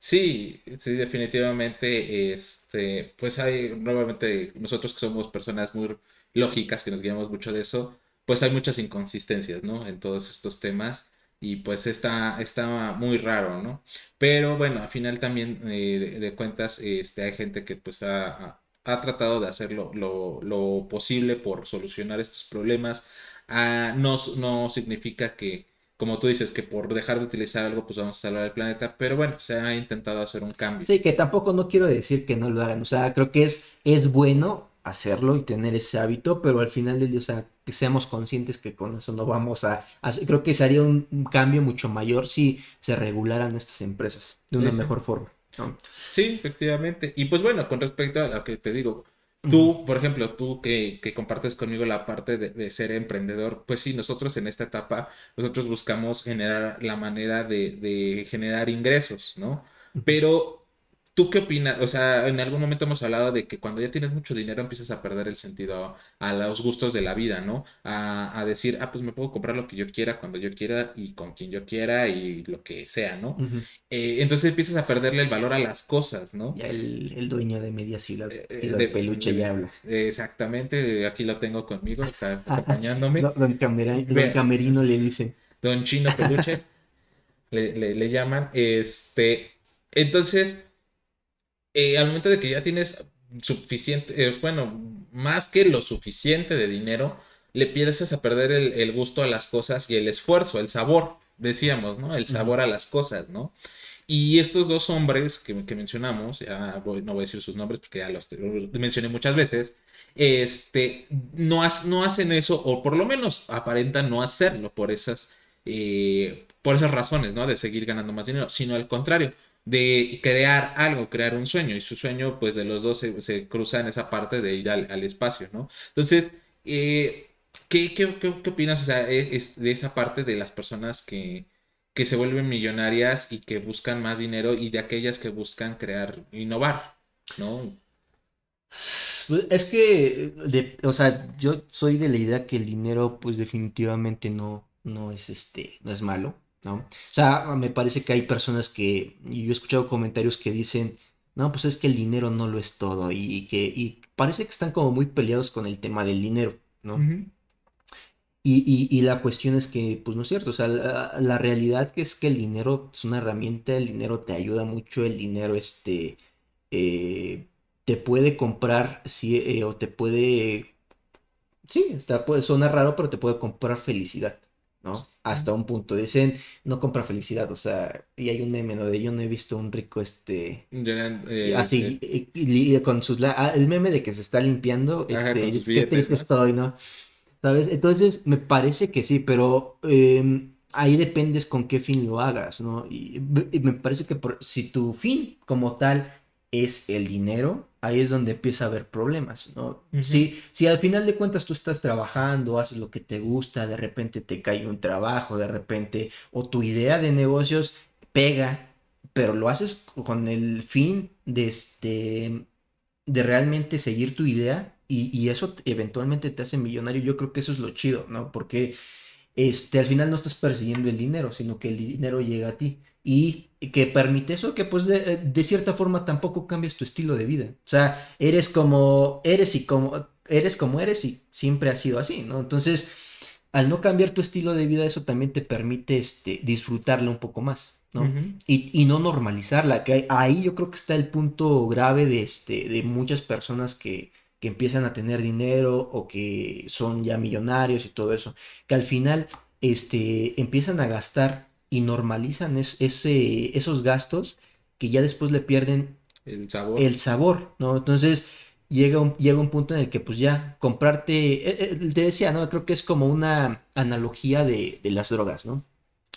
Sí, sí, definitivamente, este, pues hay, nuevamente, nosotros que somos personas muy lógicas, que nos guiamos mucho de eso, pues hay muchas inconsistencias, ¿no? En todos estos temas y pues está, está muy raro, ¿no? Pero bueno, al final también eh, de, cuentas este, hay gente que pues ha, ha tratado de hacer lo, lo, posible por solucionar estos problemas. Ah, no, no significa que, como tú dices, que por dejar de utilizar algo pues vamos a salvar el planeta, pero bueno, se ha intentado hacer un cambio. Sí, que tampoco no quiero decir que no lo hagan, o sea, creo que es, es bueno hacerlo y tener ese hábito, pero al final del día, o sea, que seamos conscientes que con eso no vamos a, creo que sería un, cambio mucho mayor si se regularan estas empresas de una mejor forma. Sí, efectivamente. Y pues bueno, con respecto a lo que te digo, tú, por ejemplo, tú que, que compartes conmigo la parte de, de, ser emprendedor, pues sí, nosotros en esta etapa, nosotros buscamos generar la manera de, de generar ingresos, ¿no? Pero ¿Tú qué opinas? O sea, en algún momento hemos hablado de que cuando ya tienes mucho dinero empiezas a perder el sentido a, los gustos de la vida, ¿no? A, decir, ah, pues me puedo comprar lo que yo quiera, cuando yo quiera y con quien yo quiera y lo que sea, ¿no? Eh, entonces empiezas a perderle el valor a las cosas, ¿no? Ya el, dueño de media sigla eh, de, peluche ya habla. Exactamente, aquí lo tengo conmigo, está acompañándome. don, Camerino le dicen. Don Chino Peluche, le, le, le llaman. Este, entonces eh, al momento de que ya tienes suficiente, eh, bueno, más que lo suficiente de dinero, le pierdes a perder el, gusto a las cosas y el esfuerzo, el sabor, decíamos, ¿no? El sabor a las cosas, ¿no? Y estos dos hombres que, mencionamos, ya no voy a decir sus nombres porque ya los, mencioné muchas veces, este, no, no hacen eso, o por lo menos aparentan no hacerlo por esas, eh, por esas razones, ¿no? De seguir ganando más dinero, sino al contrario, de crear algo, crear un sueño, y su sueño, pues de los dos se, cruza en esa parte de ir al, espacio, ¿no? Entonces, eh, ¿qué, qué, qué, opinas o sea, e, es, de esa parte de las personas que, que se vuelven millonarias y que buscan más dinero y de aquellas que buscan crear, innovar, ¿no? Es que, o sea, yo soy de la idea que el dinero, pues definitivamente no, no es este, no es malo. ¿No? O sea, me parece que hay personas que, y yo he escuchado comentarios que dicen, no, pues es que el dinero no lo es todo y que y parece que están como muy peleados con el tema del dinero, ¿no? y, y, la cuestión es que, pues no es cierto, o sea, la, realidad que es que el dinero es una herramienta, el dinero te ayuda mucho, el dinero este, eh, te puede comprar, sí, eh, o te puede, sí, está, puede sonar raro, pero te puede comprar felicidad. ¿No? Hasta un punto. Dicen, no compra felicidad, o sea, y hay un meme, ¿no? De yo no he visto un rico, este... Eh, así, y, con sus... Ah, el meme de que se está limpiando, este, qué triste estoy, ¿no? ¿Sabes? Entonces, me parece que sí, pero em, ahí dependes con qué fin lo hagas, ¿no? Y, me parece que si tu fin como tal es el dinero, ahí es donde empieza a haber problemas, ¿no? si, si al final de cuentas tú estás trabajando, haces lo que te gusta, de repente te cae un trabajo, de repente, o tu idea de negocios pega, pero lo haces con el fin de, este, de realmente seguir tu idea y, y eso eventualmente te hace millonario, yo creo que eso es lo chido, ¿no? Porque este, al final no estás persiguiendo el dinero, sino que el dinero llega a ti. Y que permite eso, que pues de, cierta forma tampoco cambias tu estilo de vida. O sea, eres como eres y como eres como eres y siempre ha sido así, ¿no? Entonces, al no cambiar tu estilo de vida, eso también te permite este, disfrutarla un poco más, ¿no? y, y, no normalizarla, que ahí yo creo que está el punto grave de, este, de muchas personas que, que empiezan a tener dinero o que son ya millonarios y todo eso, que al final este, empiezan a gastar y normalizan ese, esos gastos que ya después le pierden el sabor. El sabor, ¿no? Entonces llega un, llega un punto en el que pues ya comprarte, eh, eh, te decía, ¿no? Creo que es como una analogía de, de, las drogas, ¿no?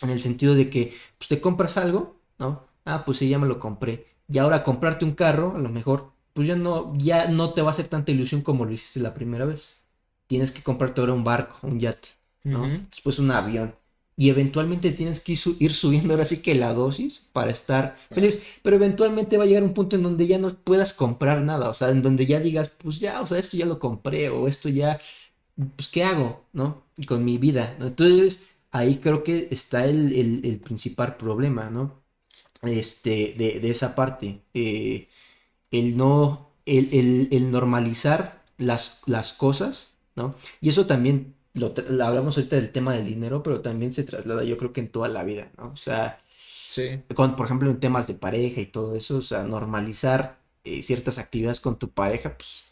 En el sentido de que pues te compras algo, ¿no? Ah, pues sí, ya me lo compré. Y ahora comprarte un carro, a lo mejor pues ya no, ya no te va a hacer tanta ilusión como lo hiciste la primera vez. Tienes que comprarte ahora un barco, un yate, ¿no? Después un avión. Y eventualmente tienes que ir subiendo ahora sí que la dosis para estar feliz. Pero eventualmente va a llegar un punto en donde ya no puedas comprar nada. O sea, en donde ya digas, pues ya, o sea, esto ya lo compré. O esto ya, pues, ¿qué hago? ¿No? Con mi vida. Entonces, ahí creo que está el, el, principal problema, ¿no? Este, de, de esa parte. Eh, el no, el, normalizar las, las cosas, ¿no? Y eso también, lo, hablamos ahorita del tema del dinero, pero también se traslada yo creo que en toda la vida, ¿no? O sea, sí. con, por ejemplo, en temas de pareja y todo eso, o sea, normalizar eh, ciertas actividades con tu pareja, pues...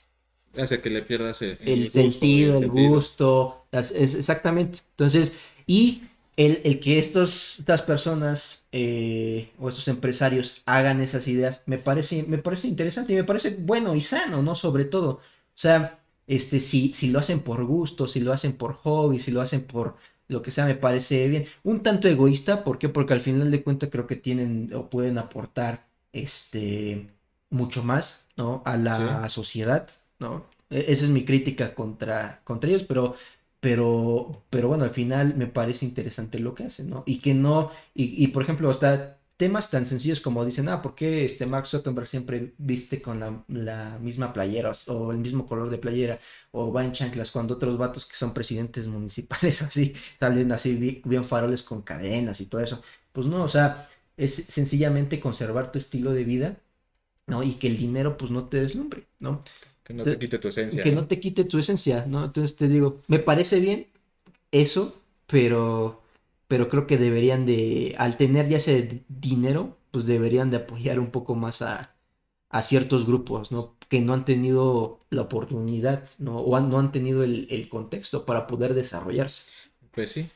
Hace que le pierdas el, sentido, el, gusto, exactamente. Entonces, y el, que estos, estas personas eh, o estos empresarios hagan esas ideas me parece, me parece interesante y me parece bueno y sano, ¿no? Sobre todo. O sea, este, si, si lo hacen por gusto, si lo hacen por hobby, si lo hacen por lo que sea, me parece bien. Un tanto egoísta, ¿por qué? Porque al final de cuentas creo que tienen o pueden aportar este, mucho más, ¿no? A la sociedad, ¿no? E, esa es mi crítica contra, contra ellos, pero pero, pero bueno, al final me parece interesante lo que hacen, ¿no? Y que no, y, por ejemplo, hasta temas tan sencillos como dicen, ah, ¿por qué este Mark Zuckerberg siempre viste con la, misma playera o el mismo color de playera o va en chanclas cuando otros vatos que son presidentes municipales así salen así bien faroles con cadenas y todo eso? Pues no, o sea, es sencillamente conservar tu estilo de vida, ¿no? Y que el dinero pues no te deslumbre, ¿no? Que no te quite tu esencia. Que ¿no? te quite tu esencia, ¿no? Entonces te digo, me parece bien eso, pero, pero creo que deberían de, al tener ya ese dinero, pues deberían de apoyar un poco más a, a ciertos grupos, ¿no? Que no han tenido la oportunidad, ¿no? O no han tenido el, el contexto para poder desarrollarse. Pues sí,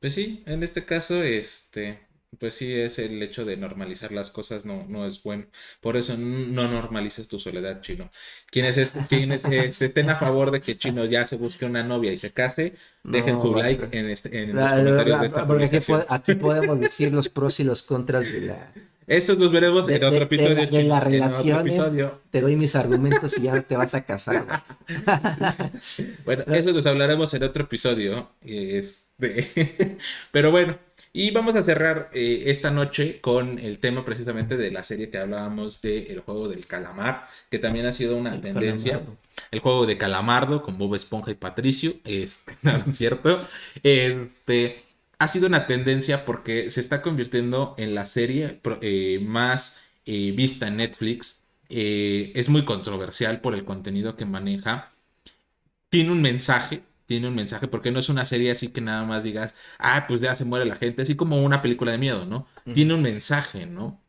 pues sí, en este caso, este, pues sí es el hecho de normalizar las cosas no, no es bueno. Por eso no normalices tu soledad, chino. Quienes, este, quienes este, estén a favor de que chino ya se busque una novia y se case, dejen su like en, este, en los comentarios de esta Porque aquí, podemos decir los pros y los contras de la... Eso nos veremos en otro episodio. De, la, relación. te doy mis argumentos y ya te vas a casar. bueno, eso nos hablaremos en otro episodio. Este... Pero bueno, y vamos a cerrar eh, esta noche con el tema precisamente de la serie que hablábamos de El juego del calamar, que también ha sido una tendencia. El juego de calamardo con Bob Esponja y Patricio, este, ¿no es cierto? Este, ha sido una tendencia porque se está convirtiendo en la serie eh, más eh, vista en Netflix. es muy controversial por el contenido que maneja. Tiene un mensaje, tiene un mensaje, porque no es una serie así que nada más digas, ah, pues ya se muere la gente, así como una película de miedo, ¿no? Tiene un mensaje, ¿no?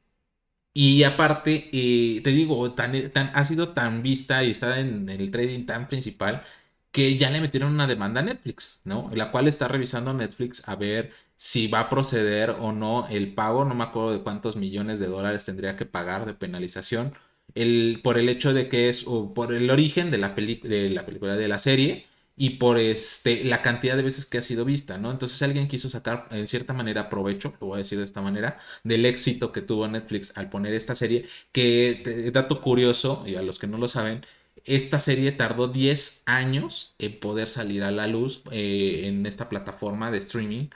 Y aparte, eh, te digo, tan, tan, ha sido tan vista y está en el trading tan principal que ya le metieron una demanda a Netflix, ¿no? La cual está revisando Netflix a ver si va a proceder o no el pago, no me acuerdo de cuántos millones de dólares tendría que pagar de penalización, el, por el hecho de que es, o por el origen de la, de la película de la serie, y por este, la cantidad de veces que ha sido vista, ¿no? Entonces alguien quiso sacar en cierta manera provecho, lo voy a decir de esta manera, del éxito que tuvo Netflix al poner esta serie, que dato curioso, y a los que no lo saben, esta serie tardó 10 años en poder salir a la luz eh, en esta plataforma de streaming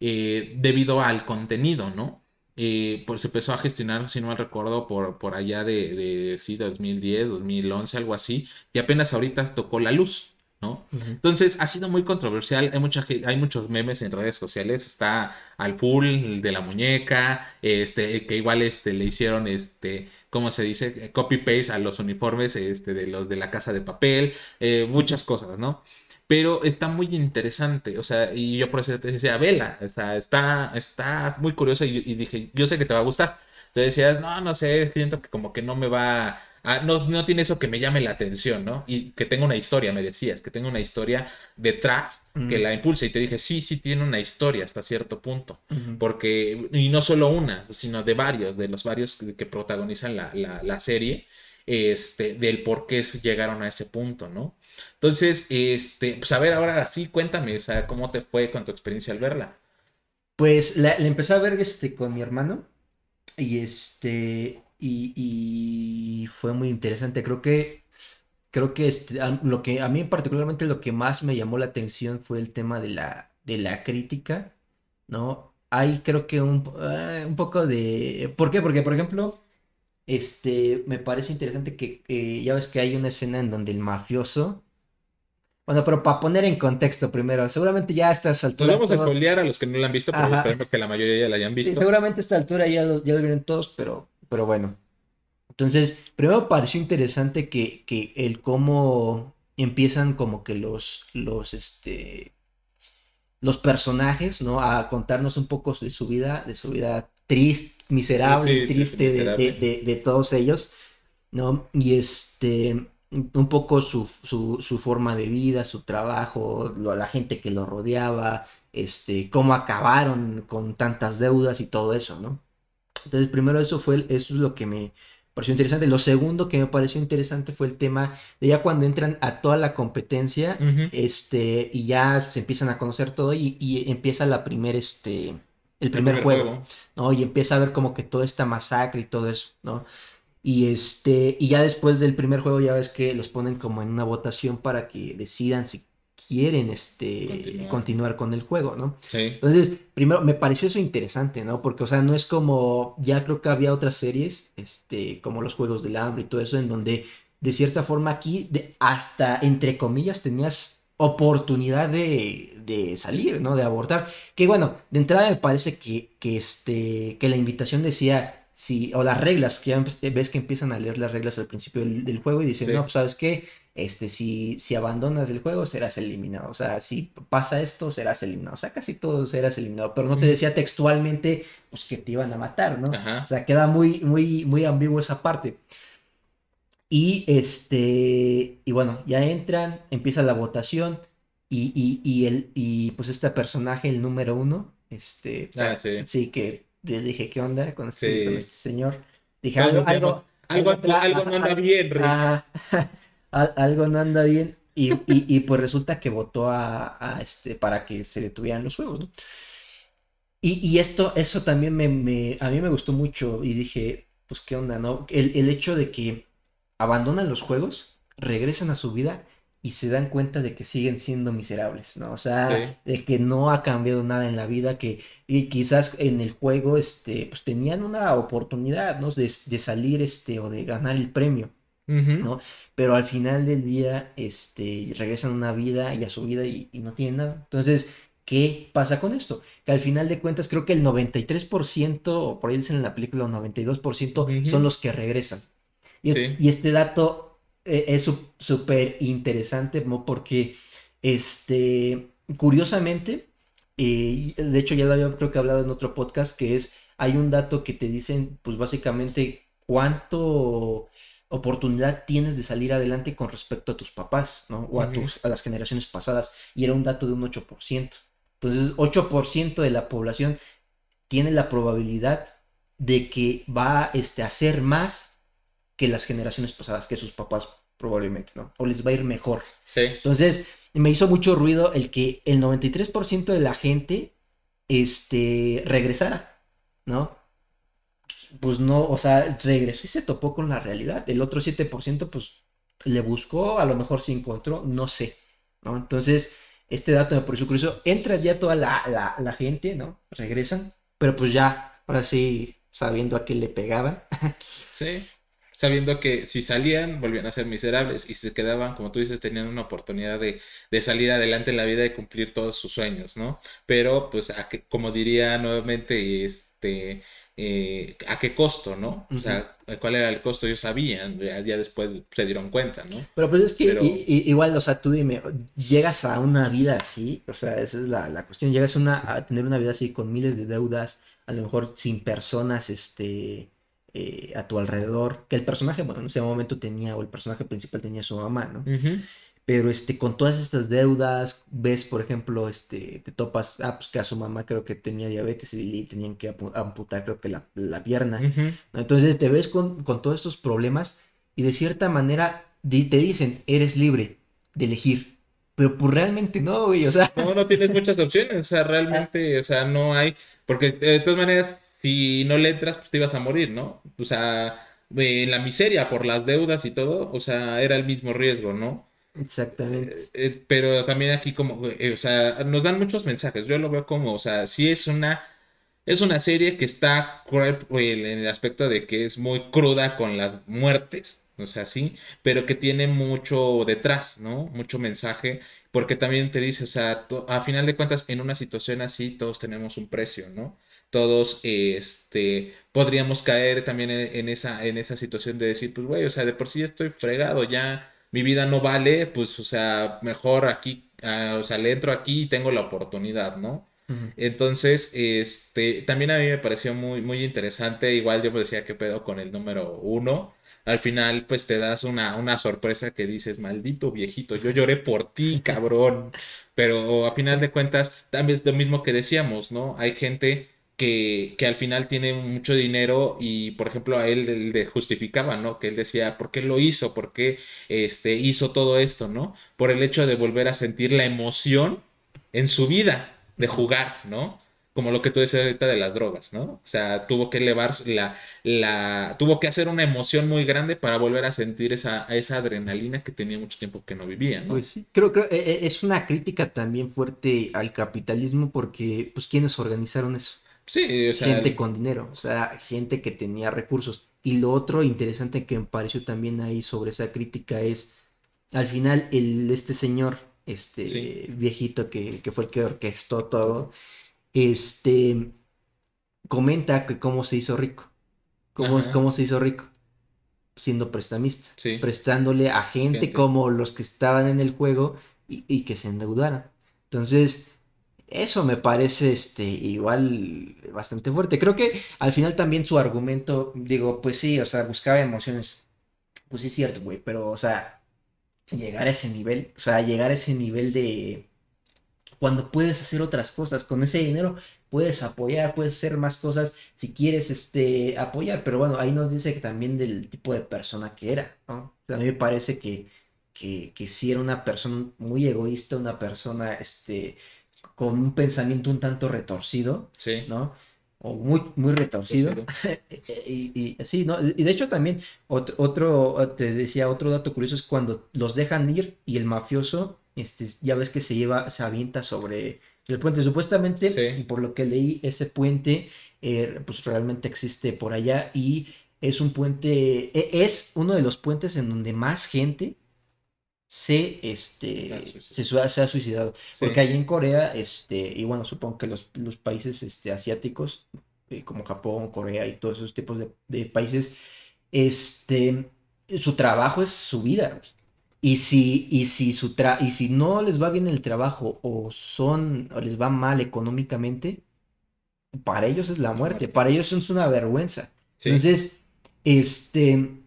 eh, debido al contenido, ¿no? Eh, pues se empezó a gestionar, si no mal recuerdo, por, por allá de, de sí, 2010, 2011, algo así, y apenas ahorita tocó la luz. ¿No? Entonces ha sido muy controversial, hay, mucha, hay muchos memes en redes sociales, está al full de la muñeca, este, que igual este, le hicieron, este, ¿cómo se dice? Copy-paste a los uniformes este, de los de la casa de papel, eh, muchas cosas, ¿no? Pero está muy interesante, o sea, y yo por eso te decía, vela, está, está, está muy curiosa y, y dije, yo sé que te va a gustar. Entonces decías, no, no sé, siento que como que no me va Ah, no, no tiene eso que me llame la atención, ¿no? Y que tenga una historia, me decías, que tenga una historia detrás que la impulse. Y te dije, sí, sí tiene una historia hasta cierto punto. Porque, y no solo una, sino de varios, de los varios que, protagonizan la, serie este, del por qué llegaron a ese punto, ¿no? Entonces, este, pues a ver, ahora sí, cuéntame, o sea, ¿cómo te fue con tu experiencia al verla? Pues la, la empecé a ver este, con mi hermano y este, y, fue muy interesante. Creo que, creo que este, lo que a mí particularmente lo que más me llamó la atención fue el tema de la, de la crítica, ¿no? Hay creo que un, ah, un poco de... ¿Por qué? Porque, por ejemplo, este, me parece interesante que eh, ya ves que hay una escena en donde el mafioso bueno, pero para poner en contexto primero, seguramente ya a estas alturas. Podemos todos... a los que no la han visto, pero esperemos que la mayoría ya la hayan visto. Sí, seguramente a esta altura ya lo, ya lo vieron todos, pero pero bueno. Entonces, primero pareció interesante que, que el cómo empiezan como que los, los, este, los personajes, ¿no? A contarnos un poco de su vida, de su vida triste, miserable, triste, De, de, todos ellos, ¿no? Y este, un poco su, su, su, forma de vida, su trabajo, la gente que lo rodeaba, este, cómo acabaron con tantas deudas y todo eso, ¿no? Entonces, primero eso fue, eso es lo que me pareció interesante. Lo segundo que me pareció interesante fue el tema de ya cuando entran a toda la competencia, este, y ya se empiezan a conocer todo y, empieza la primer, este, el primer, juego, ¿no? Y empieza a ver como que toda esta masacre y todo eso, ¿no? Y este, y ya después del primer juego ya ves que los ponen como en una votación para que decidan si quieren este, continuar. con el juego, ¿no? Sí. Entonces, primero, me pareció eso interesante, ¿no? Porque, o sea, no es como, ya creo que había otras series, este, como los Juegos del Hambre y todo eso, en donde, de cierta forma, aquí, de, hasta, entre comillas, tenías oportunidad de, de, salir, ¿no? De abortar. Que, bueno, de entrada me parece que, que, este, que la invitación decía, si, o las reglas, porque ya ves que empiezan a leer las reglas al principio del, juego y dicen, no, pues, ¿sabes qué? Este, si, si abandonas el juego, serás eliminado. O sea, si pasa esto, serás eliminado. O sea, casi todo serás eliminado. Pero no te decía textualmente, pues, que te iban a matar, ¿no? O sea, queda muy, muy, muy ambiguo esa parte. Y este, y bueno, ya entran, empieza la votación. Y, y, y, el, y pues este personaje, el número uno, este, ah, sí. sí. que le dije, ¿qué onda con este, con este señor? Dije, algo, algo, algo, algo, no anda bien, algo no anda bien. Y, y, pues resulta que votó a, este, para que se detuvieran los juegos, ¿no? Y, y esto, eso también me, me, a mí me gustó mucho y dije, pues qué onda, ¿no? El, el hecho de que abandonan los juegos, regresan a su vida y se dan cuenta de que siguen siendo miserables, ¿no? O sea, de que no ha cambiado nada en la vida, que y quizás en el juego, este, pues tenían una oportunidad, ¿no? De, de salir, este, o de ganar el premio. ¿No? Pero al final del día, este, regresan a una vida y a su vida y, no tienen nada. Entonces, ¿qué pasa con esto? Que al final de cuentas creo que el 93%, o por ahí dicen en la película, el 92% son los que regresan. Y, este dato eh, es súper interesante, Porque, este, curiosamente, eh, de hecho ya lo había creo que hablado en otro podcast, que es, hay un dato que te dicen, pues básicamente, cuánto oportunidad tienes de salir adelante con respecto a tus papás, ¿no? O a, tus, a las generaciones pasadas. Y era un dato de un 8%. Entonces, 8% de la población tiene la probabilidad de que va este, a hacer más que las generaciones pasadas, que sus papás probablemente, ¿no? O les va a ir mejor. Sí. Entonces, me hizo mucho ruido el que el 93% de la gente este, regresara, ¿no? Pues no, o sea, regresó y se topó con la realidad. El otro 7% pues le buscó, a lo mejor se encontró, no sé, ¿no? Entonces, este dato me pareció curioso. Entra ya toda la, la gente, ¿no? Regresan, pero pues ya, ahora sí, sabiendo a qué le pegaban. Sí sabiendo que si salían volvían a ser miserables y se quedaban, como tú dices, tenían una oportunidad de, salir adelante en la vida y cumplir todos sus sueños, ¿no? Pero pues a que, como diría nuevamente, este, eh, a qué costo, ¿no? O sea, cuál era el costo, ellos sabían, ya, después se dieron cuenta, ¿no? Pero pues es que igual, o sea, tú dime, llegas a una vida así, o sea, esa es la, cuestión, llegas a, una, a tener una vida así con miles de deudas, a lo mejor sin personas, este eh, a tu alrededor, que el personaje, bueno, en ese momento tenía, o el personaje principal tenía su mamá, ¿no? Pero este, con todas estas deudas, ves, por ejemplo, este, te topas, ah, pues que a su mamá creo que tenía diabetes y tenían que amputar, creo que la, la pierna. Entonces te ves con, con, todos estos problemas y de cierta manera te dicen, eres libre de elegir. Pero pues realmente no, güey, o sea. No, no tienes muchas opciones, o sea, realmente, o sea, no hay, porque de todas maneras si no le entras, pues te ibas a morir, ¿no? O sea, en la miseria por las deudas y todo, o sea, era el mismo riesgo, ¿no? Exactamente. Eh, eh, pero también aquí como, eh, o sea, nos dan muchos mensajes. Yo lo veo como, o sea, sí es una, es una serie que está en el aspecto de que es muy cruda con las muertes, o sea, sí, pero que tiene mucho detrás, ¿no? Mucho mensaje, porque también te dice, o sea, a final de cuentas, en una situación así, todos tenemos un precio, ¿no? todos este, podríamos caer también en, esa, en esa situación de decir, pues, güey, o sea, de por sí estoy fregado, ya mi vida no vale, pues, o sea, mejor aquí, ah, o sea, le entro aquí y tengo la oportunidad, ¿no? Entonces, este, también a mí me pareció muy, muy interesante, igual yo me decía que pedo con el número uno, al final pues te das una, una sorpresa que dices, maldito viejito, yo lloré por ti, cabrón. Pero a final de cuentas, también es lo mismo que decíamos, ¿no? Hay gente que, que, al final tiene mucho dinero y, por ejemplo, a él le justificaba, ¿no? Que él decía, ¿por qué lo hizo? ¿Por qué este, hizo todo esto, ¿no? Por el hecho de volver a sentir la emoción en su vida de jugar, ¿no? Como lo que tú decías ahorita de las drogas, ¿no? O sea, tuvo que elevar la, la, tuvo que hacer una emoción muy grande para volver a sentir esa, esa adrenalina que tenía mucho tiempo que no vivía, ¿no? Pues sí, creo que eh, es una crítica también fuerte al capitalismo porque, pues, ¿quiénes organizaron eso? Sí, o sea, gente con dinero, o sea, gente que tenía recursos. Y lo otro interesante que me pareció también ahí sobre esa crítica es, al final, el, este señor, este viejito que, fue el que orquestó todo, este, comenta que cómo se hizo rico. ¿Cómo, cómo se hizo rico? Siendo prestamista. Prestándole a gente, como los que estaban en el juego y, y que se endeudaran. Entonces, eso me parece este, igual bastante fuerte. Creo que al final también su argumento, digo, pues sí, o sea, buscaba emociones. Pues sí es cierto, güey, pero, o sea, llegar a ese nivel, o sea, llegar a ese nivel de cuando puedes hacer otras cosas con ese dinero, puedes apoyar, puedes hacer más cosas si quieres este, apoyar, pero bueno, ahí nos dice que también del tipo de persona que era, ¿no? a mí me parece que, que, que sí era una persona muy egoísta, una persona, este, con un pensamiento un tanto retorcido, ¿no? O muy, muy retorcido. y, y, ¿no? Y de hecho también, otro, te decía, otro dato curioso es cuando los dejan ir y el mafioso, este, ya ves que se lleva, se avienta sobre el puente. Supuestamente, y por lo que leí, ese puente, eh, pues realmente existe por allá y es un puente, e, es uno de los puentes en donde más gente se, este, se, ha suicidado. Porque ahí en Corea, este, y bueno, supongo que los, los países este, asiáticos, eh, como Japón, Corea y todos esos tipos de, países, este, su trabajo es su vida. Y si, y si, su tra y si no les va bien el trabajo o son o les va mal económicamente, para ellos es la muerte, para ellos es una vergüenza. Entonces, este,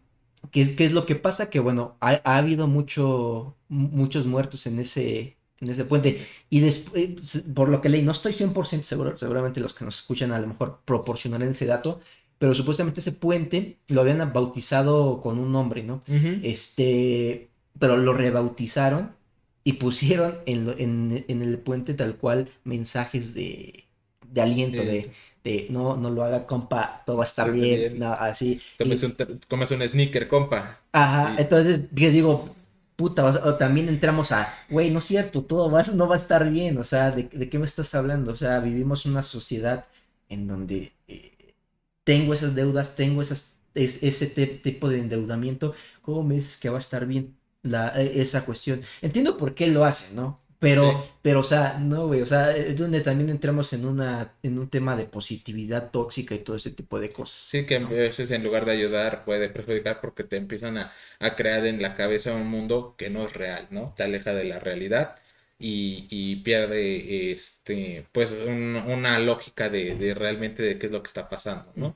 ¿Qué, es lo que pasa? Que bueno, ha, habido mucho, muchos muertos en ese, en ese puente. Y después, eh, por lo que leí, no estoy 100% seguro, seguramente los que nos escuchan a lo mejor proporcionarán ese dato, pero supuestamente ese puente lo habían bautizado con un nombre, ¿no? Este, pero lo rebautizaron y pusieron en, en- en el puente tal cual mensajes de, de aliento, de, de no, no lo haga, compa, todo va a estar bien, bien. no, así. Tomes Y- un, comes un sneaker, compa. Ajá, entonces yo digo, puta, o, sea, o también entramos a, güey, no es cierto, todo va, no va a estar bien, o sea, ¿de, de qué me estás hablando? O sea, vivimos una sociedad en donde eh, tengo esas deudas, tengo esas, es- ese tipo de endeudamiento, ¿cómo me dices que va a estar bien la, eh, esa cuestión? Entiendo por qué lo hacen, ¿no? Pero, Sí. pero, o sea, no, güey, o sea, es donde también entramos en una, en un tema de positividad tóxica y todo ese tipo de cosas. Sí, que a ¿no? veces en lugar de ayudar puede perjudicar porque te empiezan a, a crear en la cabeza un mundo que no es real, ¿no? Te aleja de la realidad y, y pierde este, pues un- una lógica de, de realmente de qué es lo que está pasando, ¿no?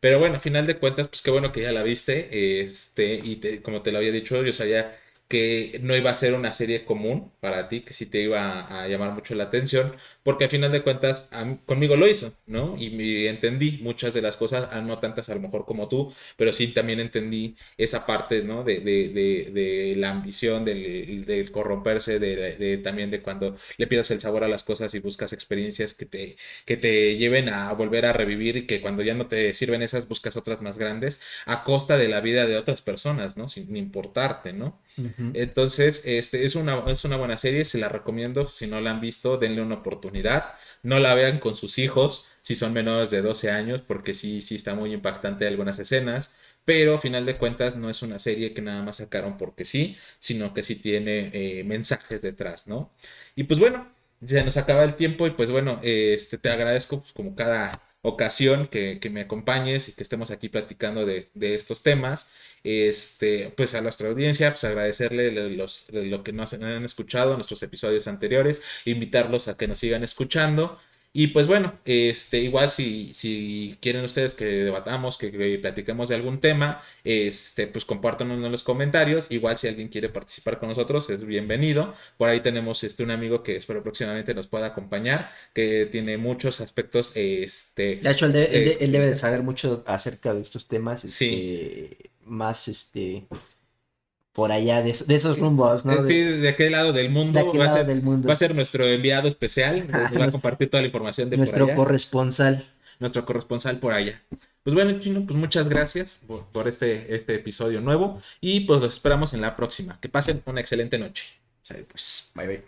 Pero bueno, a final de cuentas, pues qué bueno que ya la viste, este, y te- como te lo había dicho, yo sabía que no iba a ser una serie común para ti, que sí te iba a, llamar mucho la atención, porque al final de cuentas conmigo lo hizo, ¿no? Y, me entendí muchas de las cosas, ah, no tantas a lo mejor como tú, pero sí también entendí esa parte, ¿no? De, de, de, de la ambición, del, del corromperse, de, también de cuando le pierdes el sabor a las cosas y buscas experiencias que te, que te lleven a volver a revivir y que cuando ya no te sirven esas buscas otras más grandes a costa de la vida de otras personas, ¿no? Sin importarte, ¿no? Entonces, este es una, es una buena serie, se la recomiendo. Si no la han visto, denle una oportunidad. No la vean con sus hijos, si son menores de 12 años, porque sí, sí está muy impactante algunas escenas. Pero a final de cuentas no es una serie que nada más sacaron porque sí, sino que sí tiene eh, mensajes detrás, ¿no? Y pues bueno, se nos acaba el tiempo y pues bueno, este, te agradezco pues, como cada ocasión que, que me acompañes y que estemos aquí platicando de, de estos temas este, pues a nuestra audiencia, pues agradecerle los, lo que nos han escuchado en nuestros episodios anteriores, invitarlos a que nos sigan escuchando. Y pues bueno, este, igual si, si quieren ustedes que debatamos, que, que platiquemos de algún tema, este, pues compártanos en los comentarios. Igual si alguien quiere participar con nosotros, es bienvenido. Por ahí tenemos este, un amigo que espero próximamente nos pueda acompañar, que tiene muchos aspectos, este, De hecho, él, de- Eh, él debe de saber mucho acerca de estos temas, Sí. este, más, este, por allá de, esos rumbos, ¿no? De, de, aquel lado del mundo. De aquel va lado del mundo. Va a ser nuestro enviado especial, va a compartir toda la información de Nuestro corresponsal. Nuestro corresponsal por allá. Pues bueno, Chino, pues muchas gracias por, este, este episodio nuevo y pues los esperamos en la próxima. Que pasen una excelente noche. Pues, bye bye.